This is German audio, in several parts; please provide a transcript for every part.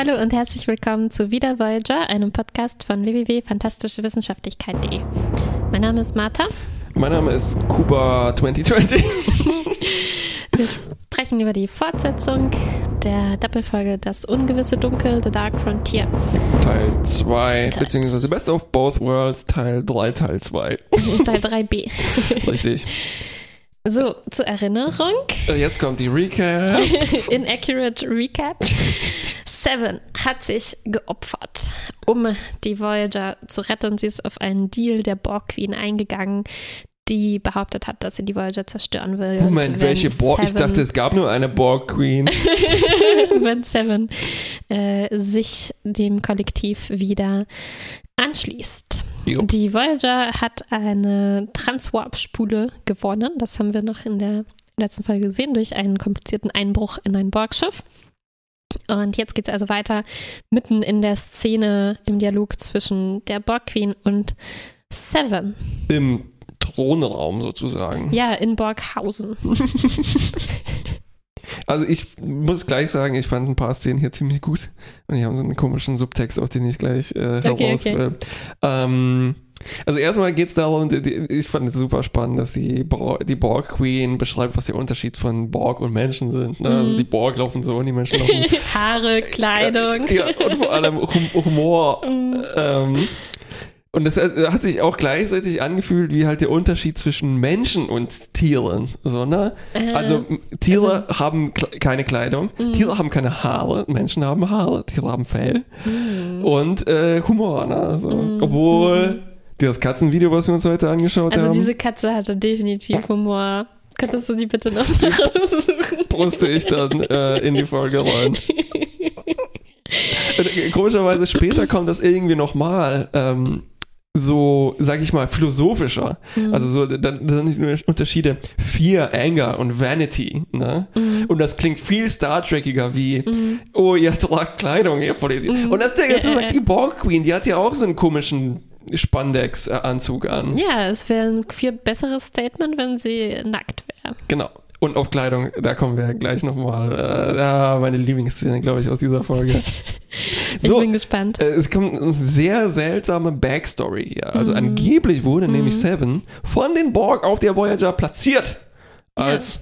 hallo und herzlich willkommen zu Wieder Voyager, einem Podcast von www.fantastischewissenschaftlichkeit.de. Mein Name ist Martha. Mein Name ist Kuba 2020. Wir sprechen über die Fortsetzung der Doppelfolge Das ungewisse Dunkel, The Dark Frontier. Teil 2, beziehungsweise Best of Both Worlds, Teil 3, Teil 2. Teil 3b. Richtig. So, zur Erinnerung. Jetzt kommt die Recap. Inaccurate Recap. Seven hat sich geopfert, um die Voyager zu retten. Sie ist auf einen Deal der Borg Queen eingegangen, die behauptet hat, dass sie die Voyager zerstören will. Moment, welche Borg? Ich dachte, es gab nur eine Borg Queen. wenn Seven äh, sich dem Kollektiv wieder anschließt. Jo. Die Voyager hat eine Transwarp-Spule gewonnen. Das haben wir noch in der letzten Folge gesehen, durch einen komplizierten Einbruch in ein Borgschiff. Und jetzt geht es also weiter mitten in der Szene im Dialog zwischen der Borg Queen und Seven. Im Thronraum sozusagen. Ja, in Borghausen. Also ich muss gleich sagen, ich fand ein paar Szenen hier ziemlich gut. Und die haben so einen komischen Subtext, auf den ich gleich äh, heraus okay, okay. Ähm, also erstmal geht es darum, ich fand es super spannend, dass die, die Borg Queen beschreibt, was der Unterschied von Borg und Menschen sind. Ne? Also mhm. Also die Borg laufen so und die Menschen laufen. Haare, Kleidung. Ja, und vor allem Humor. Mhm. Ähm, und das hat sich auch gleichzeitig angefühlt wie halt der Unterschied zwischen Menschen und Tieren. So, ne? Äh, also Tiere also, haben keine Kleidung, mh. Tiere haben keine Haare, Menschen haben Haare, Tiere haben Fell mh. und äh, Humor. Ne? Also, mh. Obwohl das Katzenvideo, was wir uns heute angeschaut also haben. Also diese Katze hatte definitiv Humor. Könntest du die bitte noch raussuchen? Poste ich dann äh, in die Folge rein. Komischerweise später kommt das irgendwie nochmal. Ähm, so, sag ich mal, philosophischer. Mhm. Also so, dann, dann sind Unterschiede Fear, Anger und Vanity. Ne? Mhm. Und das klingt viel Star Trekiger wie, mhm. oh, ihr tragt Kleidung, ihr Vollidiot. Mhm. Und das Ding ist, sagt die Borg Queen, die hat ja auch so einen komischen Spandex-Anzug an. Ja, es wäre ein viel besseres Statement, wenn sie nackt wäre. Genau. Und auf Kleidung, da kommen wir gleich nochmal. Äh, meine Lieblingsszene, glaube ich, aus dieser Folge. so, ich bin gespannt. Äh, es kommt eine sehr seltsame Backstory hier. Also mhm. angeblich wurde mhm. nämlich Seven von den Borg auf der Voyager platziert. Als.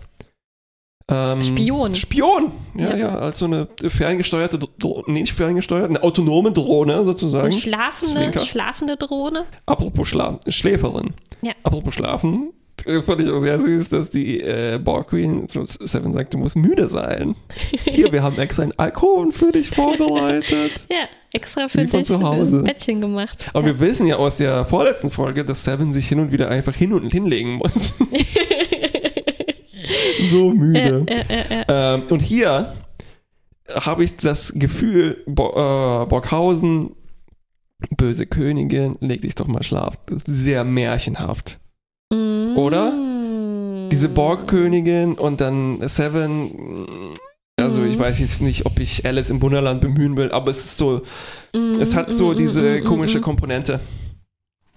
Ähm, Spion. Spion, ja, ja, ja, als so eine ferngesteuerte, Drohne, nee, nicht ferngesteuerte, eine autonome Drohne sozusagen. Eine schlafende, schlafende Drohne. Apropos Schlaf, Schläferin. Ja. Apropos Schlafen, fand ich auch sehr süß, dass die äh, Borg Queen Seven sagt, du musst müde sein. Hier, wir haben extra einen Alkohol für dich vorbereitet. ja, extra für Wie dich zu Hause. ein Bettchen gemacht. Aber ja. wir wissen ja aus der vorletzten Folge, dass Seven sich hin und wieder einfach hin und hinlegen muss. so müde. Ähm, und hier habe ich das Gefühl, Bo äh, Borghausen, böse Königin, leg dich doch mal schlafen. Das ist sehr märchenhaft. Mm. Oder? Diese Borgkönigin und dann Seven. Also ich mm. weiß jetzt nicht, ob ich Alice im Wunderland bemühen will, aber es ist so, mm, es hat so mm, diese komische Komponente.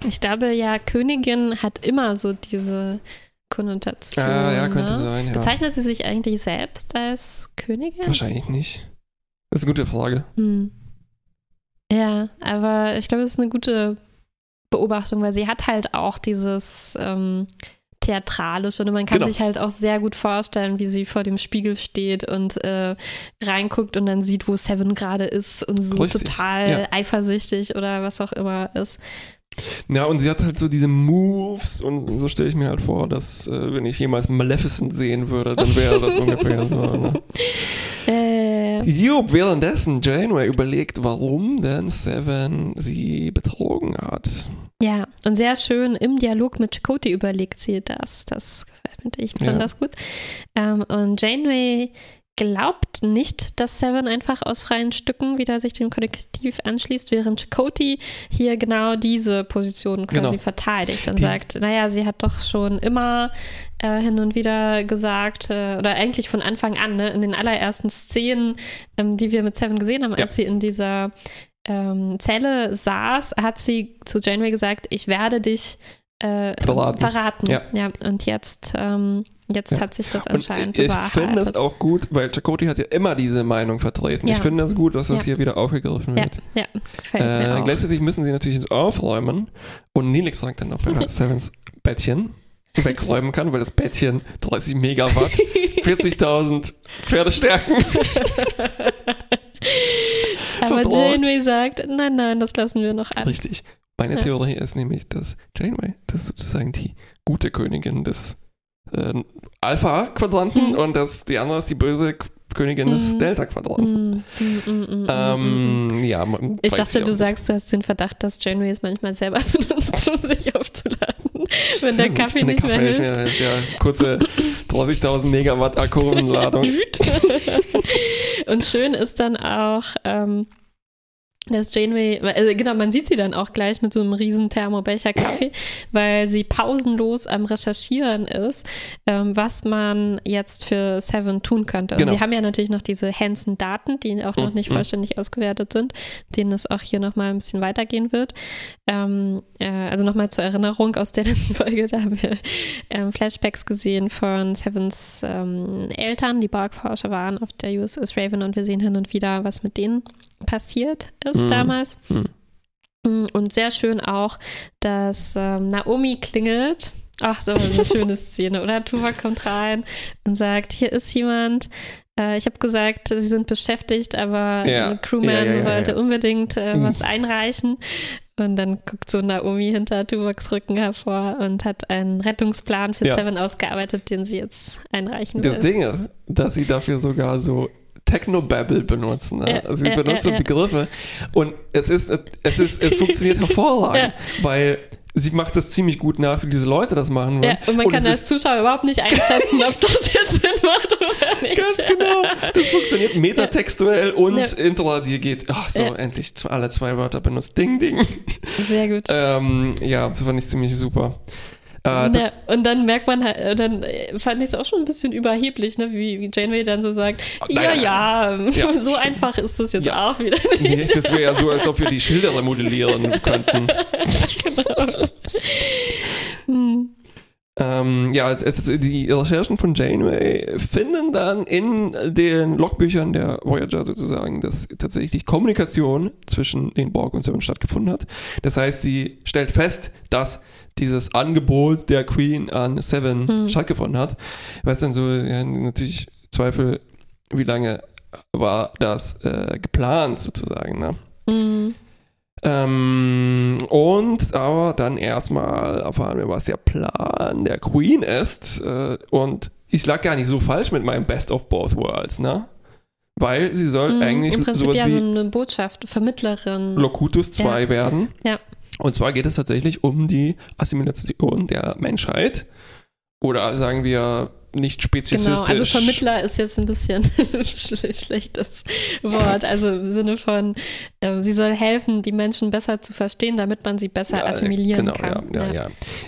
Ich glaube ja, Königin hat immer so diese Konnotation. Ah, ja, könnte ne? sein, ja. Bezeichnet sie sich eigentlich selbst als Königin? Wahrscheinlich nicht. Das ist eine gute Frage. Hm. Ja, aber ich glaube, es ist eine gute Beobachtung, weil sie hat halt auch dieses ähm, Theatralische und man kann genau. sich halt auch sehr gut vorstellen, wie sie vor dem Spiegel steht und äh, reinguckt und dann sieht, wo Seven gerade ist und so Richtig, total ja. eifersüchtig oder was auch immer ist. Ja, und sie hat halt so diese Moves und so stelle ich mir halt vor, dass äh, wenn ich jemals Maleficent sehen würde, dann wäre das ungefähr so. Ne? Äh. Jupp, währenddessen Janeway überlegt, warum denn Seven sie betrogen hat. Ja, und sehr schön im Dialog mit Chakotay überlegt sie das. Das gefällt mir. Ich fand ja. das gut. Ähm, und Janeway glaubt nicht, dass Seven einfach aus freien Stücken wieder sich dem Kollektiv anschließt, während Chakotay hier genau diese Position quasi genau. verteidigt und Die, sagt, naja, sie hat doch schon immer äh, hin und wieder gesagt, äh, oder eigentlich von Anfang an, ne, in den allerersten Szenen, ähm, die wir mit Seven gesehen haben, als ja. sie in dieser ähm, Zelle saß, hat sie zu Janeway gesagt, ich werde dich äh, Verraten. verraten. Ja. Ja. und jetzt, ähm, jetzt Ja. hat sich das Und anscheinend ich bewahrheitet. finde es auch gut, weil Chakoti hat ja immer diese Meinung vertreten. Ja. Ich finde es gut, dass das hier wieder aufgegriffen wird. ja, gefällt mir Äh, auch. gleichzeitig müssen sie natürlich jetzt aufräumen und Nelix fragt dann noch, wer Sevens Bettchen wegräumen kann, weil das Bettchen 30 Megawatt, 40.000 Pferdestärken. Aber verbraucht. Janeway sagt, nein, nein, das lassen wir noch an. Richtig. Meine Ja. Theorie ist nämlich, dass Janeway, das ist sozusagen die gute Königin des äh, Alpha-Quadranten Hm. und dass die andere ist die böse Königin des Hm. Delta-Quadranten. Mm. Ähm, ja, Ich dachte, auch du nicht. sagst, du hast den Verdacht, dass Janeway es manchmal selber benutzt, um sich aufzuladen. Wenn der Stimmt, Kaffee wenn der nicht mehr Kaffee hilft. Ja, kurze 30.000 Megawatt Akkuladung. Und schön ist dann auch, ähm, dass Janeway, also genau, man sieht sie dann auch gleich mit so einem riesen Thermobecher Kaffee, weil sie pausenlos am Recherchieren ist, ähm, was man jetzt für Seven tun könnte. Und Genau. sie haben ja natürlich noch diese Hansen-Daten, die auch noch nicht Mhm. vollständig ausgewertet sind, denen es auch hier nochmal ein bisschen weitergehen wird. Ähm, äh, also nochmal zur Erinnerung aus der letzten Folge, da haben wir ähm, Flashbacks gesehen von Sevens ähm, Eltern, die Borg-Forscher waren auf der USS Raven und wir sehen hin und wieder, was mit denen passiert ist Mhm. damals. Mhm. Mm, Und sehr schön auch, dass ähm, Naomi klingelt. Ach, so eine schöne Szene, oder? Tuvok kommt rein und sagt, hier ist jemand. Äh, ich habe gesagt, sie sind beschäftigt, aber Ja. ein Crewman Ja, ja, wollte unbedingt äh, Mhm. was einreichen. Und dann guckt so Naomi hinter Tuvoks Rücken hervor und hat einen Rettungsplan für Ja. Seven ausgearbeitet, den sie jetzt einreichen Das will. Ding ist, dass sie dafür sogar so Technobabble benutzen. Ne? Ja, also sie ja, benutzen. Begriffe und es ist, es ist, es funktioniert hervorragend, weil sie macht das ziemlich gut nach, wie diese Leute das machen wollen. Ja, und man kann es als Zuschauer überhaupt nicht einschätzen, ob das jetzt Sinn macht oder nicht. Ganz genau. Das funktioniert metatextuell und Ja. Interradier geht. Ach so, Ja. endlich alle zwei Wörter benutzt. Ding, ding. Sehr gut. Ähm, ja, das fand ich ziemlich super. Äh, Ja, und dann merkt man halt, äh, dann fand ich es auch schon ein bisschen überheblich, ne? wie, Janeway dann so sagt, ja, ja, Ja, so stimmt. einfach ist das jetzt Ja. auch wieder nicht. das wäre ja so, als ob wir die Schilder modellieren könnten. genau. Hm. Ähm, ja, die Recherchen von Janeway finden dann in den Logbüchern der Voyager sozusagen, dass tatsächlich Kommunikation zwischen den Borg und Seven stattgefunden hat. Das heißt, sie stellt fest, dass dieses Angebot der Queen an Seven Hm. stattgefunden hat. Was dann so, ja, natürlich Zweifel, wie lange war das äh, geplant sozusagen, ne? Hm. Ähm, und aber dann erstmal erfahren wir, was der Plan der Queen ist. Äh, und ich lag gar nicht so falsch mit meinem Best of Both Worlds, ne? Weil sie soll Hm. eigentlich Im Prinzip sowas ja wie so eine Botschaft, Vermittlerin. Locutus 2 Ja. werden. Ja. Und zwar geht es tatsächlich um die Assimilation der Menschheit. Oder sagen wir nicht speziesistisch. Genau, also Vermittler ist jetzt ein bisschen schle- schlechtes Wort. Also im Sinne von, äh, sie soll helfen, die Menschen besser zu verstehen, damit man sie besser Ja, assimilieren genau, kann. Ja, ja, ja.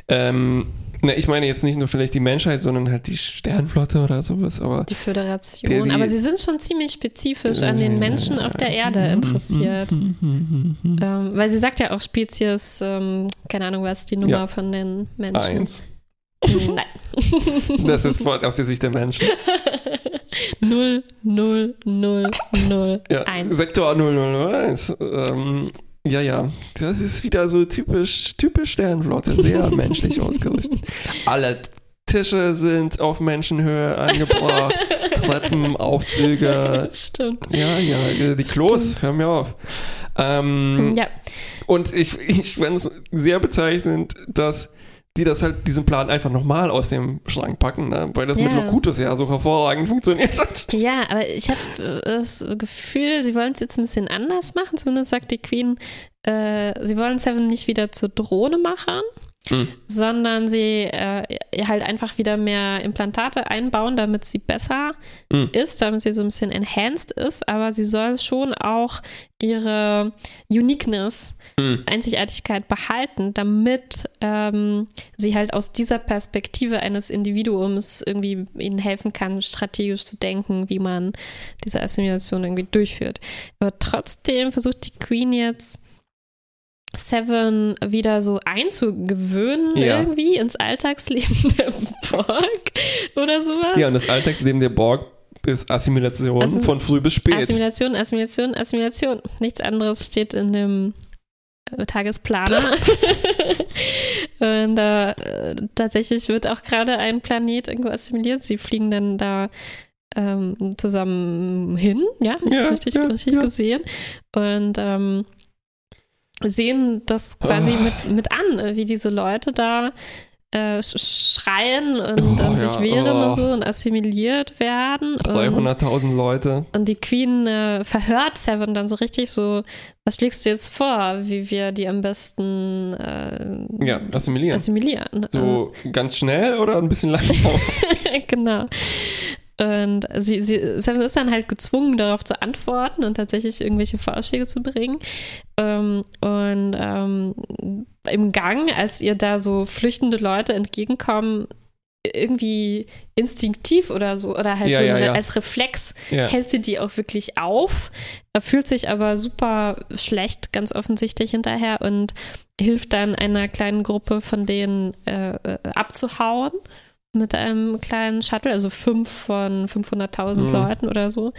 Ähm, ne, ich meine jetzt nicht nur vielleicht die Menschheit, sondern halt die Sternflotte oder sowas, aber Die Föderation. Der- die- Aber sie sind schon ziemlich spezifisch an den Menschen auf der Erde Mhm, interessiert. Ähm, weil sie sagt ja auch Spezies, ähm, keine Ahnung, was die Nummer Ja. von den Menschen? Eins. Nein. Das ist aus der Sicht der Menschen. null, null, null, null, Ja. eins. Sektor 001. Ähm, ja, ja. Das ist wieder so typisch, typisch Sternflotte. Sehr menschlich ausgerüstet. Alle Tische sind auf Menschenhöhe angebracht. Treppen, Aufzüge. Stimmt. Ja, ja. Die Klos, hör mir auf. Ähm, Ja, Und ich, ich fand es sehr bezeichnend, dass die das halt, diesen Plan einfach nochmal aus dem Schrank packen, ne? weil das mit Ja. Locutus ja so hervorragend funktioniert hat. ja, aber ich habe das Gefühl, sie wollen es jetzt ein bisschen anders machen. Zumindest sagt die Queen, äh, sie wollen Seven nicht wieder zur Drohne machen, Mhm. sondern sie äh, halt einfach wieder mehr Implantate einbauen, damit sie besser Mhm. ist, damit sie so ein bisschen enhanced ist, aber sie soll schon auch ihre Uniqueness, Mhm. Einzigartigkeit behalten, damit ähm, sie halt aus dieser Perspektive eines Individuums irgendwie ihnen helfen kann, strategisch zu denken, wie man diese Assimilation irgendwie durchführt. Aber trotzdem versucht die Queen jetzt Seven wieder so einzugewöhnen ja. irgendwie ins Alltagsleben der Borg oder sowas. Ja, und das Alltagsleben der Borg ist Assimilation also, von früh bis spät. Assimilation, Assimilation, Assimilation. Nichts anderes steht in dem äh, Tagesplaner. und äh, tatsächlich wird auch gerade ein Planet irgendwo assimiliert. Sie fliegen dann da ähm, zusammen hin, ja, ja richtig, ja, richtig gesehen. Und ähm, sehen das quasi oh. mit, mit an, wie diese Leute da äh, schreien und, oh, und sich ja, wehren oh. und so und assimiliert werden. 300.000 Leute. Und die Queen äh, verhört Seven dann so richtig so, was schlägst du jetzt vor, wie wir die am besten äh, ja, assimilieren. assimilieren. So ganz schnell oder ein bisschen langsam? genau. Und sie, sie, Seven ist dann halt gezwungen, darauf zu antworten und tatsächlich irgendwelche Vorschläge zu bringen. Ähm, und ähm, im Gang, als ihr da so flüchtende Leute entgegenkommen, irgendwie instinktiv oder so oder halt ja, so ja, ja. als Reflex hält sie die auch wirklich auf, fühlt sich aber super schlecht ganz offensichtlich hinterher und hilft dann einer kleinen Gruppe von denen äh, äh abzuhauen mit einem kleinen Shuttle, also fünf von 500.000 mhm. Leuten oder so.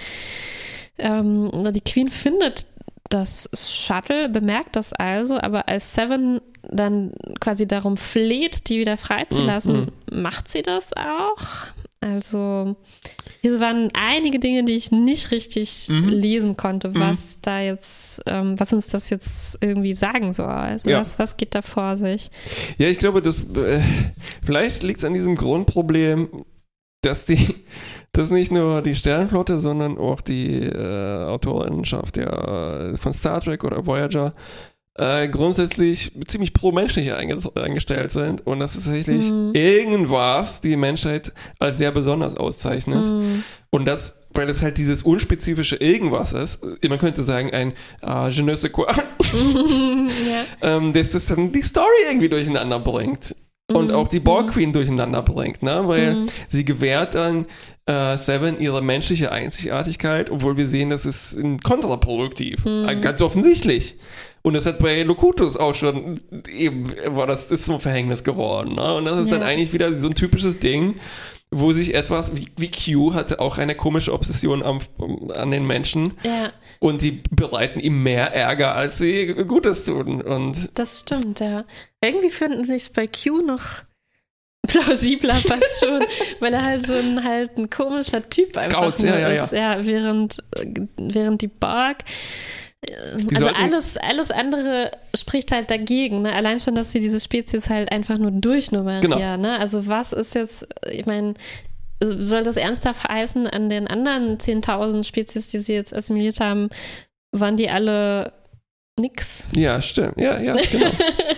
Ähm, die Queen findet das Shuttle, bemerkt das also, aber als Seven dann quasi darum fleht, die wieder freizulassen, mhm. macht sie das auch. Also hier waren einige Dinge, die ich nicht richtig mhm. lesen konnte, mhm. was da jetzt, ähm, was uns das jetzt irgendwie sagen soll. Also ja. was, was geht da vor sich? Ja, ich glaube, das äh, vielleicht liegt es an diesem Grundproblem, dass die dass nicht nur die Sternenflotte, sondern auch die äh, Autorenschaft ja, von Star Trek oder Voyager äh, grundsätzlich ziemlich pro-menschlich eingestellt sind und dass tatsächlich mhm. irgendwas die Menschheit als sehr besonders auszeichnet. Mhm. Und das, weil es halt dieses unspezifische Irgendwas ist, man könnte sagen, ein uh, Je ne sais quoi, ja. ähm, dass das dann die Story irgendwie durcheinander bringt. Und mhm. auch die Borg mhm. Queen durcheinander bringt, ne? Weil mhm. sie gewährt dann äh, Seven ihre menschliche Einzigartigkeit, obwohl wir sehen, das ist kontraproduktiv. Mhm. Ganz offensichtlich. Und das hat bei Locutus auch schon eben, war das ist so ein Verhängnis geworden. Ne? Und das ist ja. dann eigentlich wieder so ein typisches Ding, wo sich etwas, wie, wie Q hatte auch eine komische Obsession am, an den Menschen. Ja. Und die bereiten ihm mehr Ärger, als sie Gutes tun. Und das stimmt, ja. Irgendwie finden sich bei Q noch plausibler fast schon, weil er halt so ein halt ein komischer Typ einfach Kauz, ja, ja, ist. Ja. ja, während, während die Bark die also alles, alles andere spricht halt dagegen. Ne? Allein schon, dass sie diese Spezies halt einfach nur durchnummerieren. Genau. Ne? Also was ist jetzt, ich meine, soll das ernsthaft heißen, an den anderen 10.000 Spezies, die sie jetzt assimiliert haben, waren die alle nix? Ja, stimmt. Ja, ja, genau.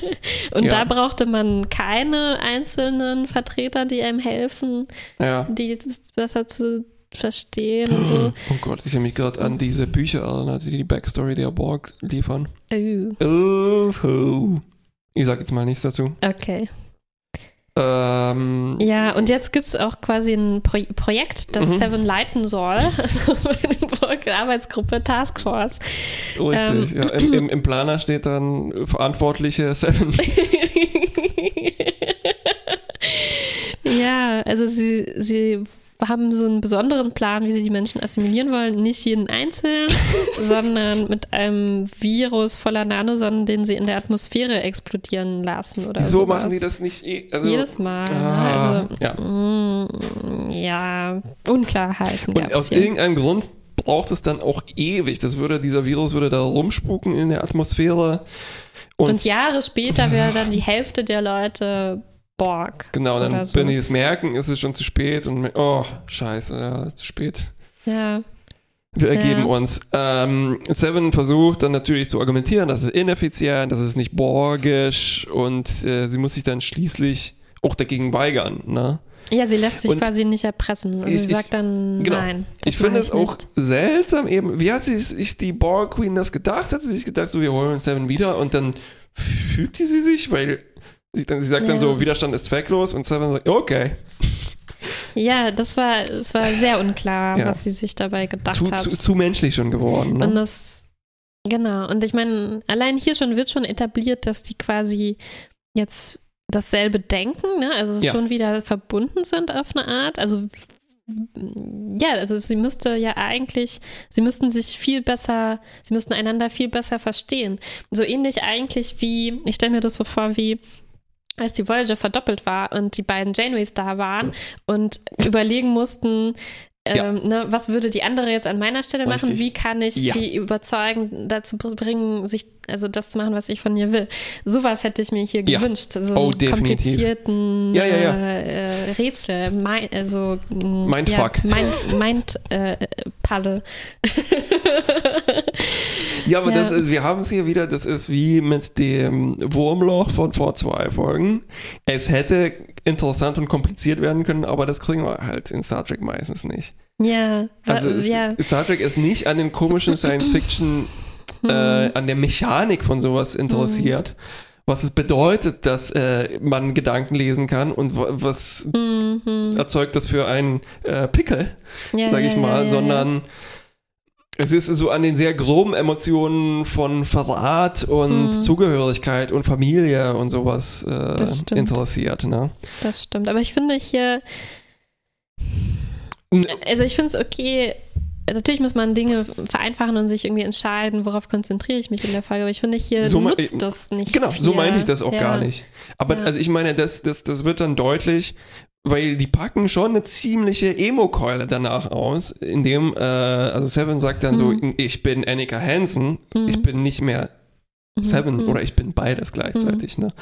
Und ja. da brauchte man keine einzelnen Vertreter, die einem helfen, ja. die besser zu verstehen und so. Oh Gott, ich habe mich gerade an diese Bücher erinnert, die die Backstory der Borg liefern. Oh. Oh, oh. Ich sag jetzt mal nichts dazu. Okay. Ähm, ja, und jetzt gibt es auch quasi ein Pro Projekt, das mhm. Seven leiten soll. Also eine Borg-Arbeitsgruppe Taskforce. Richtig, ähm. ja. Im, im, Im Planer steht dann verantwortliche Seven. ja, also sie, sie haben so einen besonderen Plan, wie sie die Menschen assimilieren wollen. Nicht jeden einzeln, sondern mit einem Virus voller Nanosonnen, den sie in der Atmosphäre explodieren lassen oder Wieso sowas. machen die das nicht eh, also, jedes Mal? Ah, also, ja. Mm, ja, Unklarheiten. Und aus hier. irgendeinem Grund braucht es dann auch ewig. Das würde, dieser Virus würde da rumspuken in der Atmosphäre. Und, und Jahre später wäre dann die Hälfte der Leute Borg. Genau, dann, so. wenn die es merken, ist es schon zu spät und oh, scheiße, ja, zu spät. Ja. Wir ergeben ja. uns. Ähm, Seven versucht dann natürlich zu argumentieren, das ist ineffizient, das ist nicht borgisch und äh, sie muss sich dann schließlich auch dagegen weigern. Ne? Ja, sie lässt sich und quasi nicht erpressen. Also ich, sie sagt dann genau. nein. Ich finde es auch seltsam eben, wie hat sich die Borg Queen das gedacht? Hat sie sich gedacht, so wir holen Seven wieder und dann fügte sie sich, weil Sie, dann, sie sagt ja. dann so, Widerstand ist zwecklos und Seven sagt, okay. Ja, das war, es war sehr unklar, ja. was sie sich dabei gedacht zu, hat. Zu, zu menschlich schon geworden. Ne? Und das Genau, und ich meine, allein hier schon wird schon etabliert, dass die quasi jetzt dasselbe denken, ne? also ja. schon wieder verbunden sind auf eine Art. Also ja, also sie müsste ja eigentlich, sie müssten sich viel besser, sie müssten einander viel besser verstehen. So ähnlich eigentlich wie, ich stelle mir das so vor, wie als die Voyager verdoppelt war und die beiden Janeways da waren und überlegen mussten, ja. Ähm, ne, was würde die andere jetzt an meiner Stelle machen? Richtig. Wie kann ich ja. die überzeugen, dazu bringen, sich also das zu machen, was ich von ihr will? Sowas hätte ich mir hier ja. gewünscht. So oh, komplizierten äh, Rätsel, mein, also Mindfuck. Mind, Mind äh, Puzzle. ja, aber das ist, wir haben es hier wieder, das ist wie mit dem Wurmloch von vor zwei Folgen. Es hätte interessant und kompliziert werden können, aber das kriegen wir halt in Star Trek meistens nicht. Ja. Also ist, ja. Star Trek ist nicht an den komischen Science-Fiction, äh, an der Mechanik von sowas interessiert. Was es bedeutet, dass äh, man Gedanken lesen kann und was mhm. erzeugt das für einen äh, Pickel, ja, sag ich ja, mal, sondern es ist so an den sehr groben Emotionen von Verrat und hm. Zugehörigkeit und Familie und sowas äh, interessiert. Ne? Das stimmt. Aber ich finde hier, also ich finde es okay, natürlich muss man Dinge vereinfachen und sich irgendwie entscheiden, worauf konzentriere ich mich in der Folge. Aber ich finde, hier so nutzt das nicht. Genau, viel. so meine ich das auch ja. gar nicht. Aber ja. also ich meine, das, das, das wird dann deutlich, weil die packen schon eine ziemliche Emo-Keule danach aus, indem, äh, also Seven sagt dann mhm. so, ich bin Annika Hansen, mhm. ich bin nicht mehr mhm. Seven mhm. oder ich bin beides gleichzeitig. Mhm. Ne?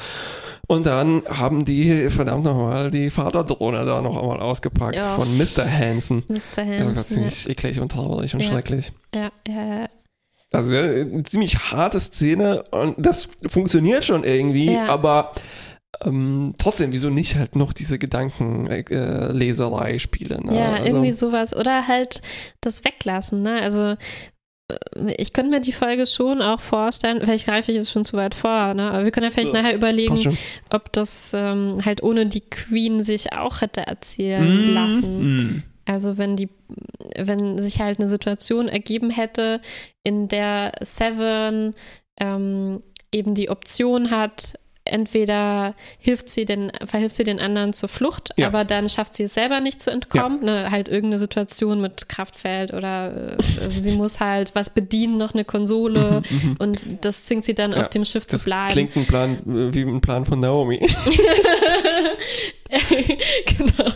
Und dann haben die, verdammt nochmal, die Vaterdrohne da noch einmal ausgepackt ja. von Mr. Hansen. Mr. Hansen. Das war ziemlich ja. eklig und traurig und ja. schrecklich. Ja, ja, ja. Also eine ziemlich harte Szene und das funktioniert schon irgendwie, aber ähm, trotzdem, wieso nicht halt noch diese Gedankenleserei äh, spielen? Ne? Ja, also, irgendwie sowas. Oder halt das weglassen, ne? Also äh, ich könnte mir die Folge schon auch vorstellen, vielleicht greife ich jetzt schon zu weit vor, ne? aber wir können ja vielleicht ja, nachher überlegen, ob das ähm, halt ohne die Queen sich auch hätte erzählen mm, lassen. Mm. Also wenn die, wenn sich halt eine Situation ergeben hätte, in der Seven ähm, eben die Option hat, entweder hilft sie den, verhilft sie den anderen zur Flucht, ja. aber dann schafft sie es selber nicht zu entkommen. Ja. Ne, halt irgendeine Situation mit Kraftfeld oder äh, sie muss halt was bedienen, noch eine Konsole mhm, mhm. und das zwingt sie dann ja. auf dem Schiff das zu bleiben. Klingt ein Plan wie ein Plan von Naomi. genau.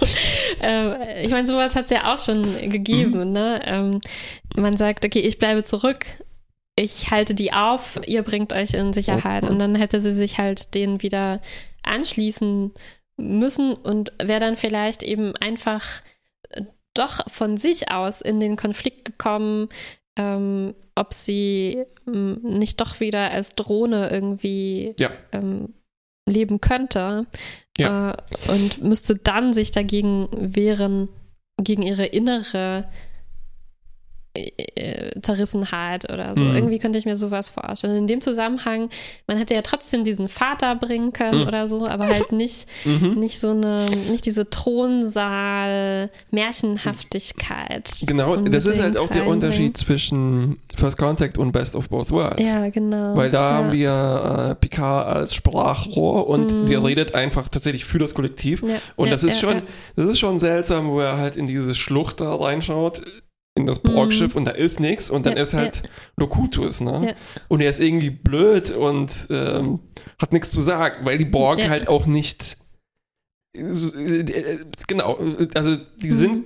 Ähm, ich meine, sowas hat es ja auch schon gegeben. Mhm. Ne? Ähm, man sagt, okay, ich bleibe zurück, ich halte die auf, ihr bringt euch in Sicherheit. Und dann hätte sie sich halt denen wieder anschließen müssen und wäre dann vielleicht eben einfach äh, doch von sich aus in den Konflikt gekommen, ähm, ob sie ähm, nicht doch wieder als Drohne irgendwie ja. ähm, leben könnte ja. äh, und müsste dann sich dagegen wehren, gegen ihre innere Zerrissenheit oder so. Mhm. Irgendwie könnte ich mir sowas vorstellen. In dem Zusammenhang, man hätte ja trotzdem diesen Vater bringen können mhm. oder so, aber halt nicht, mhm. nicht so eine, nicht diese Thronsaal-Märchenhaftigkeit. Genau, das ist halt auch der Unterschied zwischen First Contact und Best of Both Worlds. Ja, genau. Weil da ja. haben wir äh, Picard als Sprachrohr und mhm. der redet einfach tatsächlich für das Kollektiv. Ja. Und ja, das ist schon, das ist schon seltsam, wo er halt in diese Schlucht da reinschaut in das Borgschiff mhm. und da ist nichts und dann ja, ist halt ja. Locutus, ne? Ja. Und er ist irgendwie blöd und ähm, hat nichts zu sagen, weil die Borg halt auch nicht äh, genau, also die mhm. sind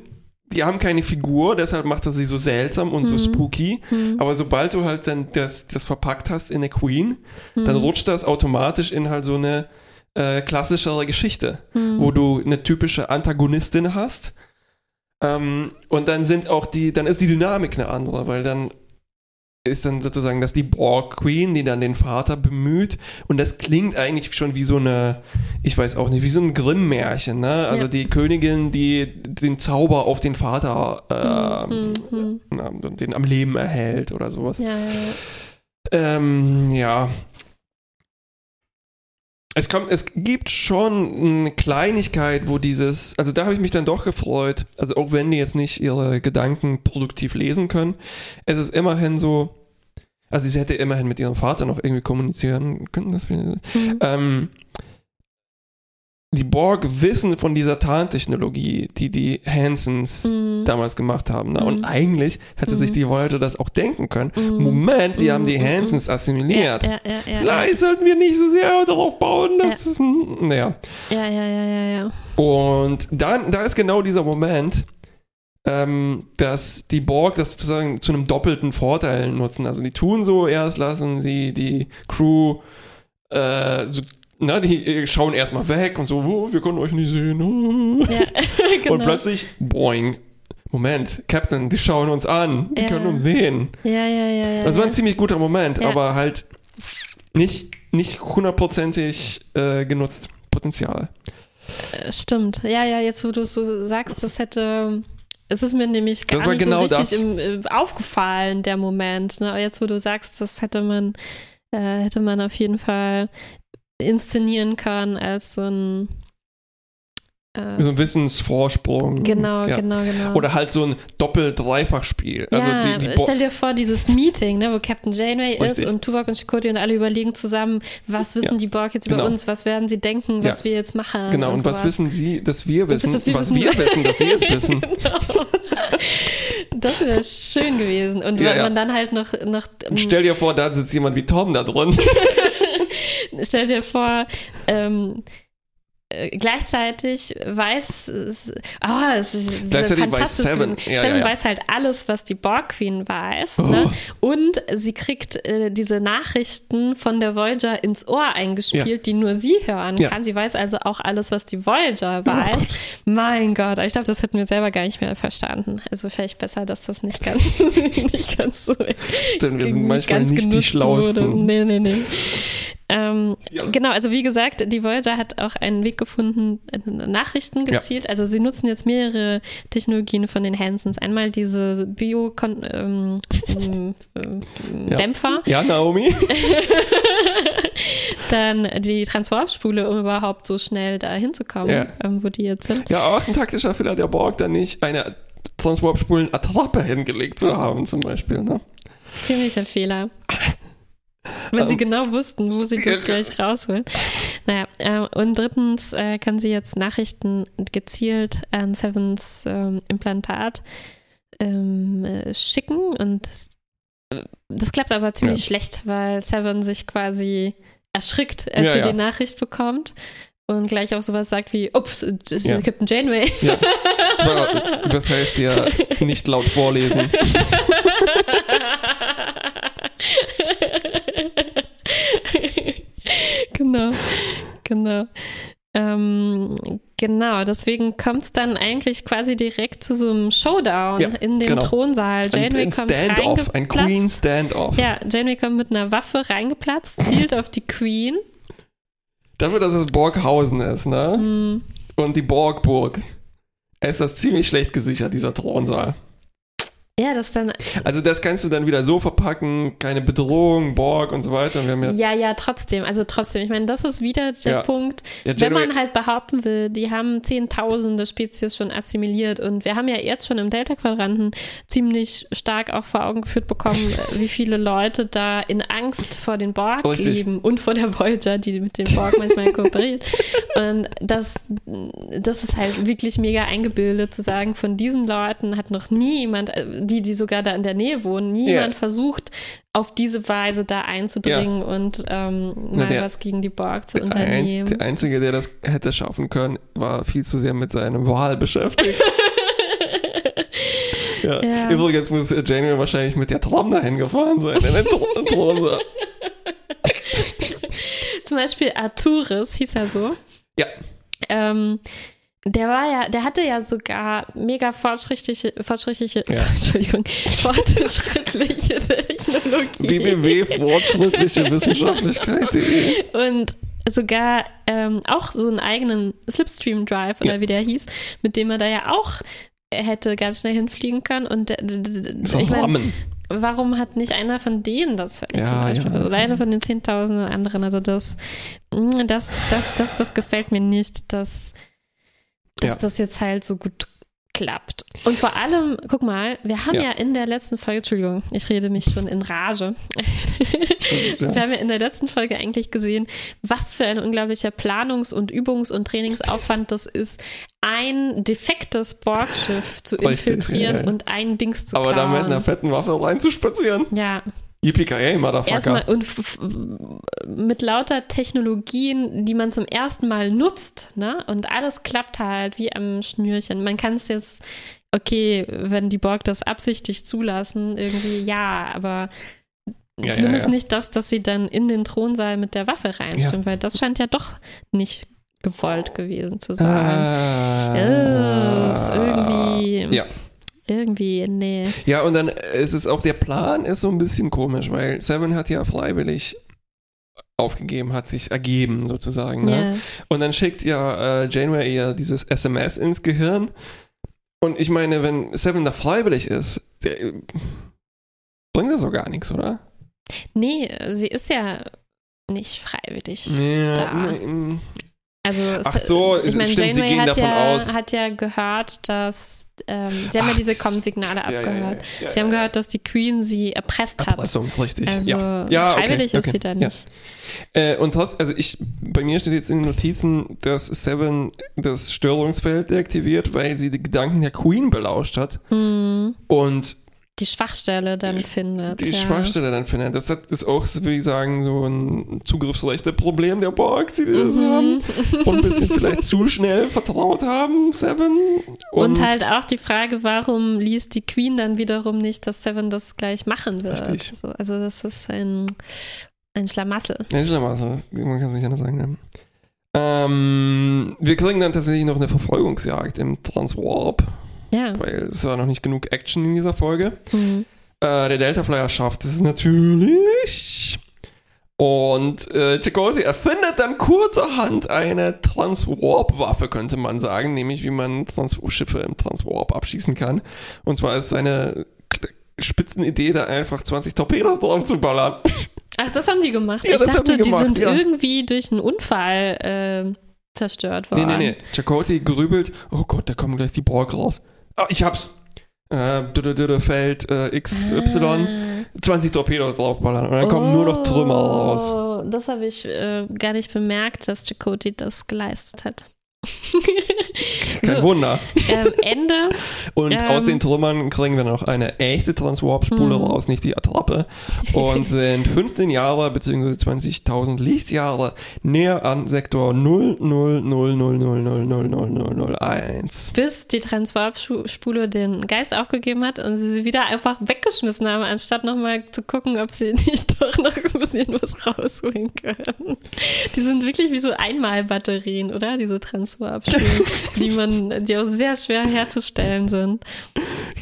die haben keine Figur, deshalb macht er sie so seltsam und mhm. so spooky. Mhm. Aber sobald du halt dann das, das verpackt hast in eine Queen, dann mhm. rutscht das automatisch in halt so eine äh, klassischere Geschichte, mhm. wo du eine typische Antagonistin hast, ähm, und dann sind auch die, dann ist die Dynamik eine andere, weil dann ist dann sozusagen, dass die Borg Queen, die dann den Vater bemüht, und das klingt eigentlich schon wie so eine, ich weiß auch nicht, wie so ein Grimm-Märchen, ne? Also ja. die Königin, die den Zauber auf den Vater, äh, mhm. mhm. na, den am Leben erhält oder sowas. Ja, ja, ja. Ähm, ja, es, kommt, es gibt schon eine Kleinigkeit, wo dieses, also da habe ich mich dann doch gefreut, also auch wenn die jetzt nicht ihre Gedanken produktiv lesen können, es ist immerhin so, Also sie hätte immerhin mit ihrem Vater noch irgendwie kommunizieren können. Das wir, mhm. ähm, die Borg wissen von dieser Tarntechnologie, die die Hansons mm. damals gemacht haben. Ne? Mm. Und mhm. eigentlich hätte mm. sich mhm. die Voyager das auch denken können. Mm. Moment, wir haben die Hansons assimiliert. Ja, ja, ja, Vielleicht sollten wir nicht so sehr darauf bauen, dass es, naja. Ja, ja, ja, ja, ja. Und dann, da ist genau dieser Moment, ähm, dass die Borg das sozusagen zu einem doppelten Vorteil nutzen. Also die tun so, erst lassen sie die Crew äh, so na, die äh, schauen erstmal weg und so, oh, wir können euch nicht sehen. Oh. Ja, genau. Und plötzlich, boing. Moment, Captain, die schauen uns an, die ja. können uns sehen. Ja, ja, ja. ja das war ein ziemlich guter Moment, aber halt nicht, nicht hundertprozentig äh, genutzt Potenzial. Äh, stimmt. Ja, ja, jetzt wo du es so sagst, das hätte. Es ist mir nämlich gar nicht genau so richtig im, äh, aufgefallen, der Moment. Ne? Aber jetzt, wo du sagst, das hätte man, äh, hätte man auf jeden Fall inszenieren kann als so ein äh, so ein Wissensvorsprung. Genau, ja. genau, genau. Oder halt so ein Doppel-Dreifach-Spiel. Also ja, die, die stell dir vor, dieses Meeting, ne, wo Captain Janeway Richtig. ist und Tuvok und Chakotay und alle überlegen zusammen, was wissen ja. die Borg jetzt über genau. uns, was werden sie denken, was wir jetzt machen. Genau, und, und was wissen sie, dass wir wissen, das, wir was wissen. wir wissen, dass sie jetzt wissen. genau. Das wäre schön gewesen. Und wenn man dann halt noch, noch. Stell dir vor, da sitzt jemand wie Tom da drin. stell dir vor, ähm, äh, gleichzeitig weiß oh, es ist gleichzeitig fantastisch weiß Seven. Ja, Seven ja, ja. weiß halt alles, was die Borg Queen weiß. Oh. Ne? Und sie kriegt äh, diese Nachrichten von der Voyager ins Ohr eingespielt, die nur sie hören kann. Sie weiß also auch alles, was die Voyager oh weiß. Oh mein Gott, ich glaube, das hätten wir selber gar nicht mehr verstanden. Also vielleicht besser, dass das nicht ganz, nicht ganz so. Stimmt, wir sind manchmal nicht die Schlauesten. Wurde. Nee, nee, nee. Ähm, ja. Genau, also wie gesagt, die Voyager hat auch einen Weg gefunden, Nachrichten gezielt. Ja. Also sie nutzen jetzt mehrere Technologien von den Hansons. Einmal diese Bio-Dämpfer. Ähm, ähm, ja. ja, Naomi. Dann die Transwarp-Spule, um überhaupt so schnell da hinzukommen, ähm, wo die jetzt sind. Ja, auch ein taktischer Fehler der Borg, da nicht eine Transwarp-Spulen-Attrappe hingelegt zu haben, zum Beispiel. Ne? Ziemlicher Fehler. Wenn sie ähm, genau wussten, wo sie das gleich rausholen. Naja, äh, und drittens äh, können sie jetzt Nachrichten gezielt an Sevens ähm, Implantat ähm, äh, schicken und das, äh, das, klappt aber ziemlich ja. schlecht, weil Seven sich quasi erschrickt, als ja, sie ja. die Nachricht bekommt und gleich auch sowas sagt wie, ups, das ist ja. Captain Janeway. Ja. Das heißt ja nicht laut vorlesen. genau, genau. Ähm, genau, deswegen kommt es dann eigentlich quasi direkt zu so einem Showdown ja, in dem genau. Thronsaal. Janeway ein, ein kommt Standoff, ein Queen Standoff. Ja, Janeway kommt mit einer Waffe reingeplatzt, zielt auf die Queen. Dafür, dass es Borghausen ist, ne? Mm. Und die Borgburg. Es ist das ziemlich schlecht gesichert, dieser Thronsaal. Ja, das dann. Also das kannst du dann wieder so verpacken, keine Bedrohung, Borg und so weiter. Ja, ja, ja, trotzdem. Also trotzdem. Ich meine, das ist wieder der ja. Punkt, ja, wenn man halt behaupten will, die haben zehntausende Spezies schon assimiliert und wir haben ja jetzt schon im Delta-Quadranten ziemlich stark auch vor Augen geführt bekommen, wie viele Leute da in Angst vor den Borg Richtig. leben und vor der Voyager, die mit dem Borg manchmal kooperiert. Und das, das ist halt wirklich mega eingebildet zu sagen, von diesen Leuten hat noch nie jemand die, die sogar da in der Nähe wohnen, niemand ja. versucht, auf diese Weise da einzudringen ja. und ähm, mal der, was gegen die Borg zu unternehmen. Ein, der Einzige, der das hätte schaffen können, war viel zu sehr mit seinem Wahl beschäftigt. ja. ja. Übrigens muss Janeway wahrscheinlich mit der Tram dahin gefahren sein. Zum Beispiel Arturis hieß er so. Ja. Ähm, der war ja, der hatte ja sogar mega fortschrittliche, fortschrittliche, ja. Entschuldigung, fortschrittliche Technologie. www fortschrittliche Wissenschaftlichkeit.de Und sogar ähm, auch so einen eigenen Slipstream Drive oder ja. wie der hieß, mit dem er da ja auch hätte ganz schnell hinfliegen können. Und so ich mein, warum hat nicht einer von denen das vielleicht ja, zum Beispiel? Ja. Oder einer von den Zehntausenden anderen? Also das, mm, das, das, das, das gefällt mir nicht, dass dass ja. das jetzt halt so gut klappt. Und vor allem, guck mal, wir haben ja, ja in der letzten Folge, Entschuldigung, ich rede mich schon in Rage. wir haben ja in der letzten Folge eigentlich gesehen, was für ein unglaublicher Planungs- und Übungs- und Trainingsaufwand das ist, ein defektes Borgschiff zu infiltrieren und ein Dings zu Aber klauen. Aber da mit einer fetten Waffe reinzuspazieren. Ja. Yippie Motherfucker. Erstmal und mit lauter Technologien, die man zum ersten Mal nutzt, ne? Und alles klappt halt wie am Schnürchen. Man kann es jetzt, okay, wenn die Borg das absichtlich zulassen, irgendwie ja, aber ja, zumindest ja, ja. nicht das, dass sie dann in den Thronsaal mit der Waffe reinstimmen, weil das scheint ja doch nicht gewollt gewesen zu sein. Äh, ist irgendwie. Ja. Irgendwie, nee. Ja, und dann ist es auch, der Plan ist so ein bisschen komisch, weil Seven hat ja freiwillig aufgegeben, hat sich ergeben sozusagen. Ne? Yeah. Und dann schickt ja äh, Janeway ihr dieses SMS ins Gehirn. Und ich meine, wenn Seven da freiwillig ist, der, bringt das doch gar nichts, oder? Nee, sie ist ja nicht freiwillig ja, da. Nee, also, Ach so, ich meine, Janeway sie gehen hat, davon ja, aus. hat ja gehört, dass ähm, sie haben Ach, ja diese Com-Signale abgehört. Ja, ja, sie haben gehört, dass die Queen sie erpresst hat. Erpressung, richtig. Also ja. freiwillig okay, ist okay, sie da nicht. Äh, und trotz, also ich, bei mir steht jetzt in den Notizen, dass Seven das Störungsfeld deaktiviert, weil sie die Gedanken der Queen belauscht hat. Hm. Und die Schwachstelle dann findet. Die ja. Schwachstelle dann findet. Das ist auch, würde ich sagen, so ein Zugriffsrechte-Problem der Borg, die das mhm. haben. Und ein bisschen vielleicht zu schnell vertraut haben, Seven. Und, und, halt auch die Frage, warum liest die Queen dann wiederum nicht, dass Seven das gleich machen wird. Richtig. So, also das ist ein, ein Schlamassel. Ein Schlamassel, man kann es nicht anders sagen. Ne? Ähm, wir kriegen dann tatsächlich noch eine Verfolgungsjagd im Transwarp. Ja. Weil es war noch nicht genug Action in dieser Folge. Mhm. Äh, der Delta Flyer schafft es natürlich. Und äh, Chakotay erfindet dann kurzerhand eine Transwarp-Waffe, könnte man sagen, nämlich wie man Trans Schiffe im Transwarp abschießen kann. Und zwar ist seine Spitzenidee, da einfach 20 Torpedos drauf zu ballern. Ach, das haben die gemacht. Ja, ich dachte, die, gemacht, die sind ja. irgendwie durch einen Unfall äh, zerstört worden. Nee, nee, nee. Chakotay grübelt, oh Gott, da kommen gleich die Borg raus. Ah, ich hab's. Äh, Feld äh, XY. Ah. 20 Torpedos draufballern und dann kommen oh, nur noch Trümmer raus. Das habe ich äh, gar nicht bemerkt, dass Chakotay das geleistet hat. Kein so, Wunder. Ähm, Ende. Und ähm, aus den Trümmern kriegen wir noch eine echte Transwarp-Spule hm. raus, nicht die Attrappe. Und sind 15 Jahre bzw. 20.000 Lichtjahre näher an Sektor 000000001. Bis die Transwarp-Spule den Geist aufgegeben hat und sie sie wieder einfach weggeschmissen haben, anstatt nochmal zu gucken, ob sie nicht doch noch ein bisschen was rausholen können. Die sind wirklich wie so Einmalbatterien, oder? Diese Transwarp-Spulen. die man, die auch sehr schwer herzustellen sind.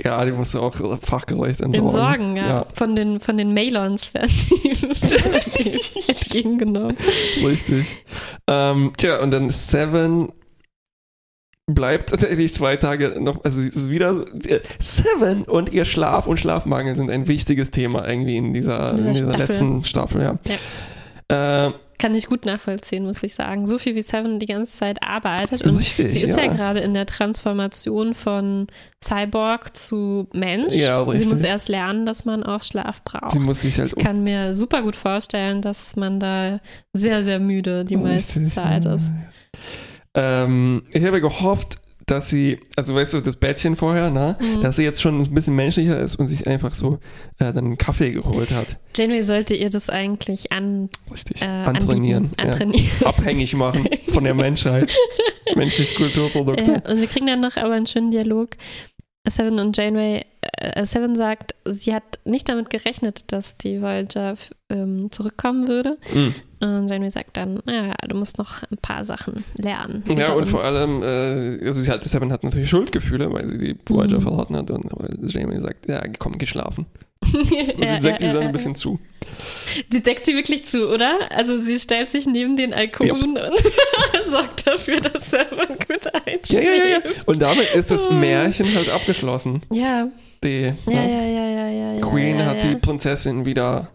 Ja, die musst du auch fachgerecht entsorgen. Entsorgen, ja. ja. Von den, von den Mailons werden die, die entgegengenommen. Richtig. Ähm, tja, und dann Seven bleibt tatsächlich zwei Tage noch, also es ist wieder Seven und ihr Schlaf und Schlafmangel sind ein wichtiges Thema irgendwie in dieser, in dieser, in dieser letzten Staffel, ja. ja. Äh, kann ich gut nachvollziehen, muss ich sagen. So viel wie Seven die ganze Zeit arbeitet. Und richtig, sie ist ja, ja gerade in der Transformation von Cyborg zu Mensch. Ja, sie muss erst lernen, dass man auch Schlaf braucht. Sie muss sich halt ich kann mir super gut vorstellen, dass man da sehr, sehr müde die richtig, meiste Zeit ist. Ähm, ich habe gehofft, dass sie, also weißt du, das Bettchen vorher, ne, mhm. dass sie jetzt schon ein bisschen menschlicher ist und sich einfach so äh, dann einen Kaffee geholt hat. Janeway sollte ihr das eigentlich an, Richtig. Äh, antrainieren. antrainieren. Ja. Abhängig machen von der Menschheit. Menschliche Kulturprodukte. Ja, und wir kriegen dann noch aber einen schönen Dialog. Seven und Janeway, äh, Seven sagt, sie hat nicht damit gerechnet, dass die Voyager ähm, zurückkommen würde. Mhm. Und Janeway sagt dann, naja, du musst noch ein paar Sachen lernen. Ja, und uns. vor allem, äh, also sie hat, Seven hat natürlich Schuldgefühle, weil sie die Voyager mhm. verraten hat. Und Janeway sagt, ja, komm, geschlafen. Und sie ja, deckt sie dann ein bisschen zu. Sie deckt sie wirklich zu, oder? Also sie stellt sich neben den Alkoven ja. und sorgt dafür, dass Seven gut einschläft. Ja, ja, ja, ja. Und damit ist das Märchen halt abgeschlossen. Ja. Die ja, Queen hat die Prinzessin wieder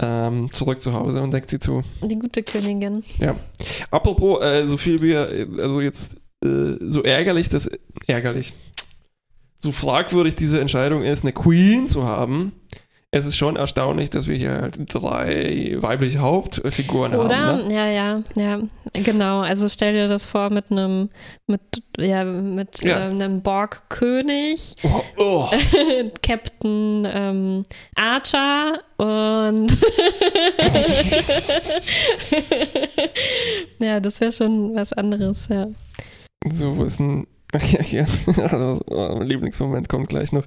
ähm, zurück zu Hause und deckt sie zu. Die gute Königin. Ja. Apropos, äh, so viel wir, also jetzt äh, so ärgerlich, das ärgerlich. So fragwürdig diese Entscheidung ist, eine Queen zu haben, es ist schon erstaunlich, dass wir hier halt drei weibliche Hauptfiguren Oder? haben. Ne? Ja, ja, ja, genau. Also stell dir das vor mit einem, mit, ja, mit Ja. äh, einem Borg-König, Oh, oh. Captain ähm, Archer und ja, das wäre schon was anderes, ja. So, wo ist ein. Ja, ja. Also, mein Lieblingsmoment kommt gleich noch.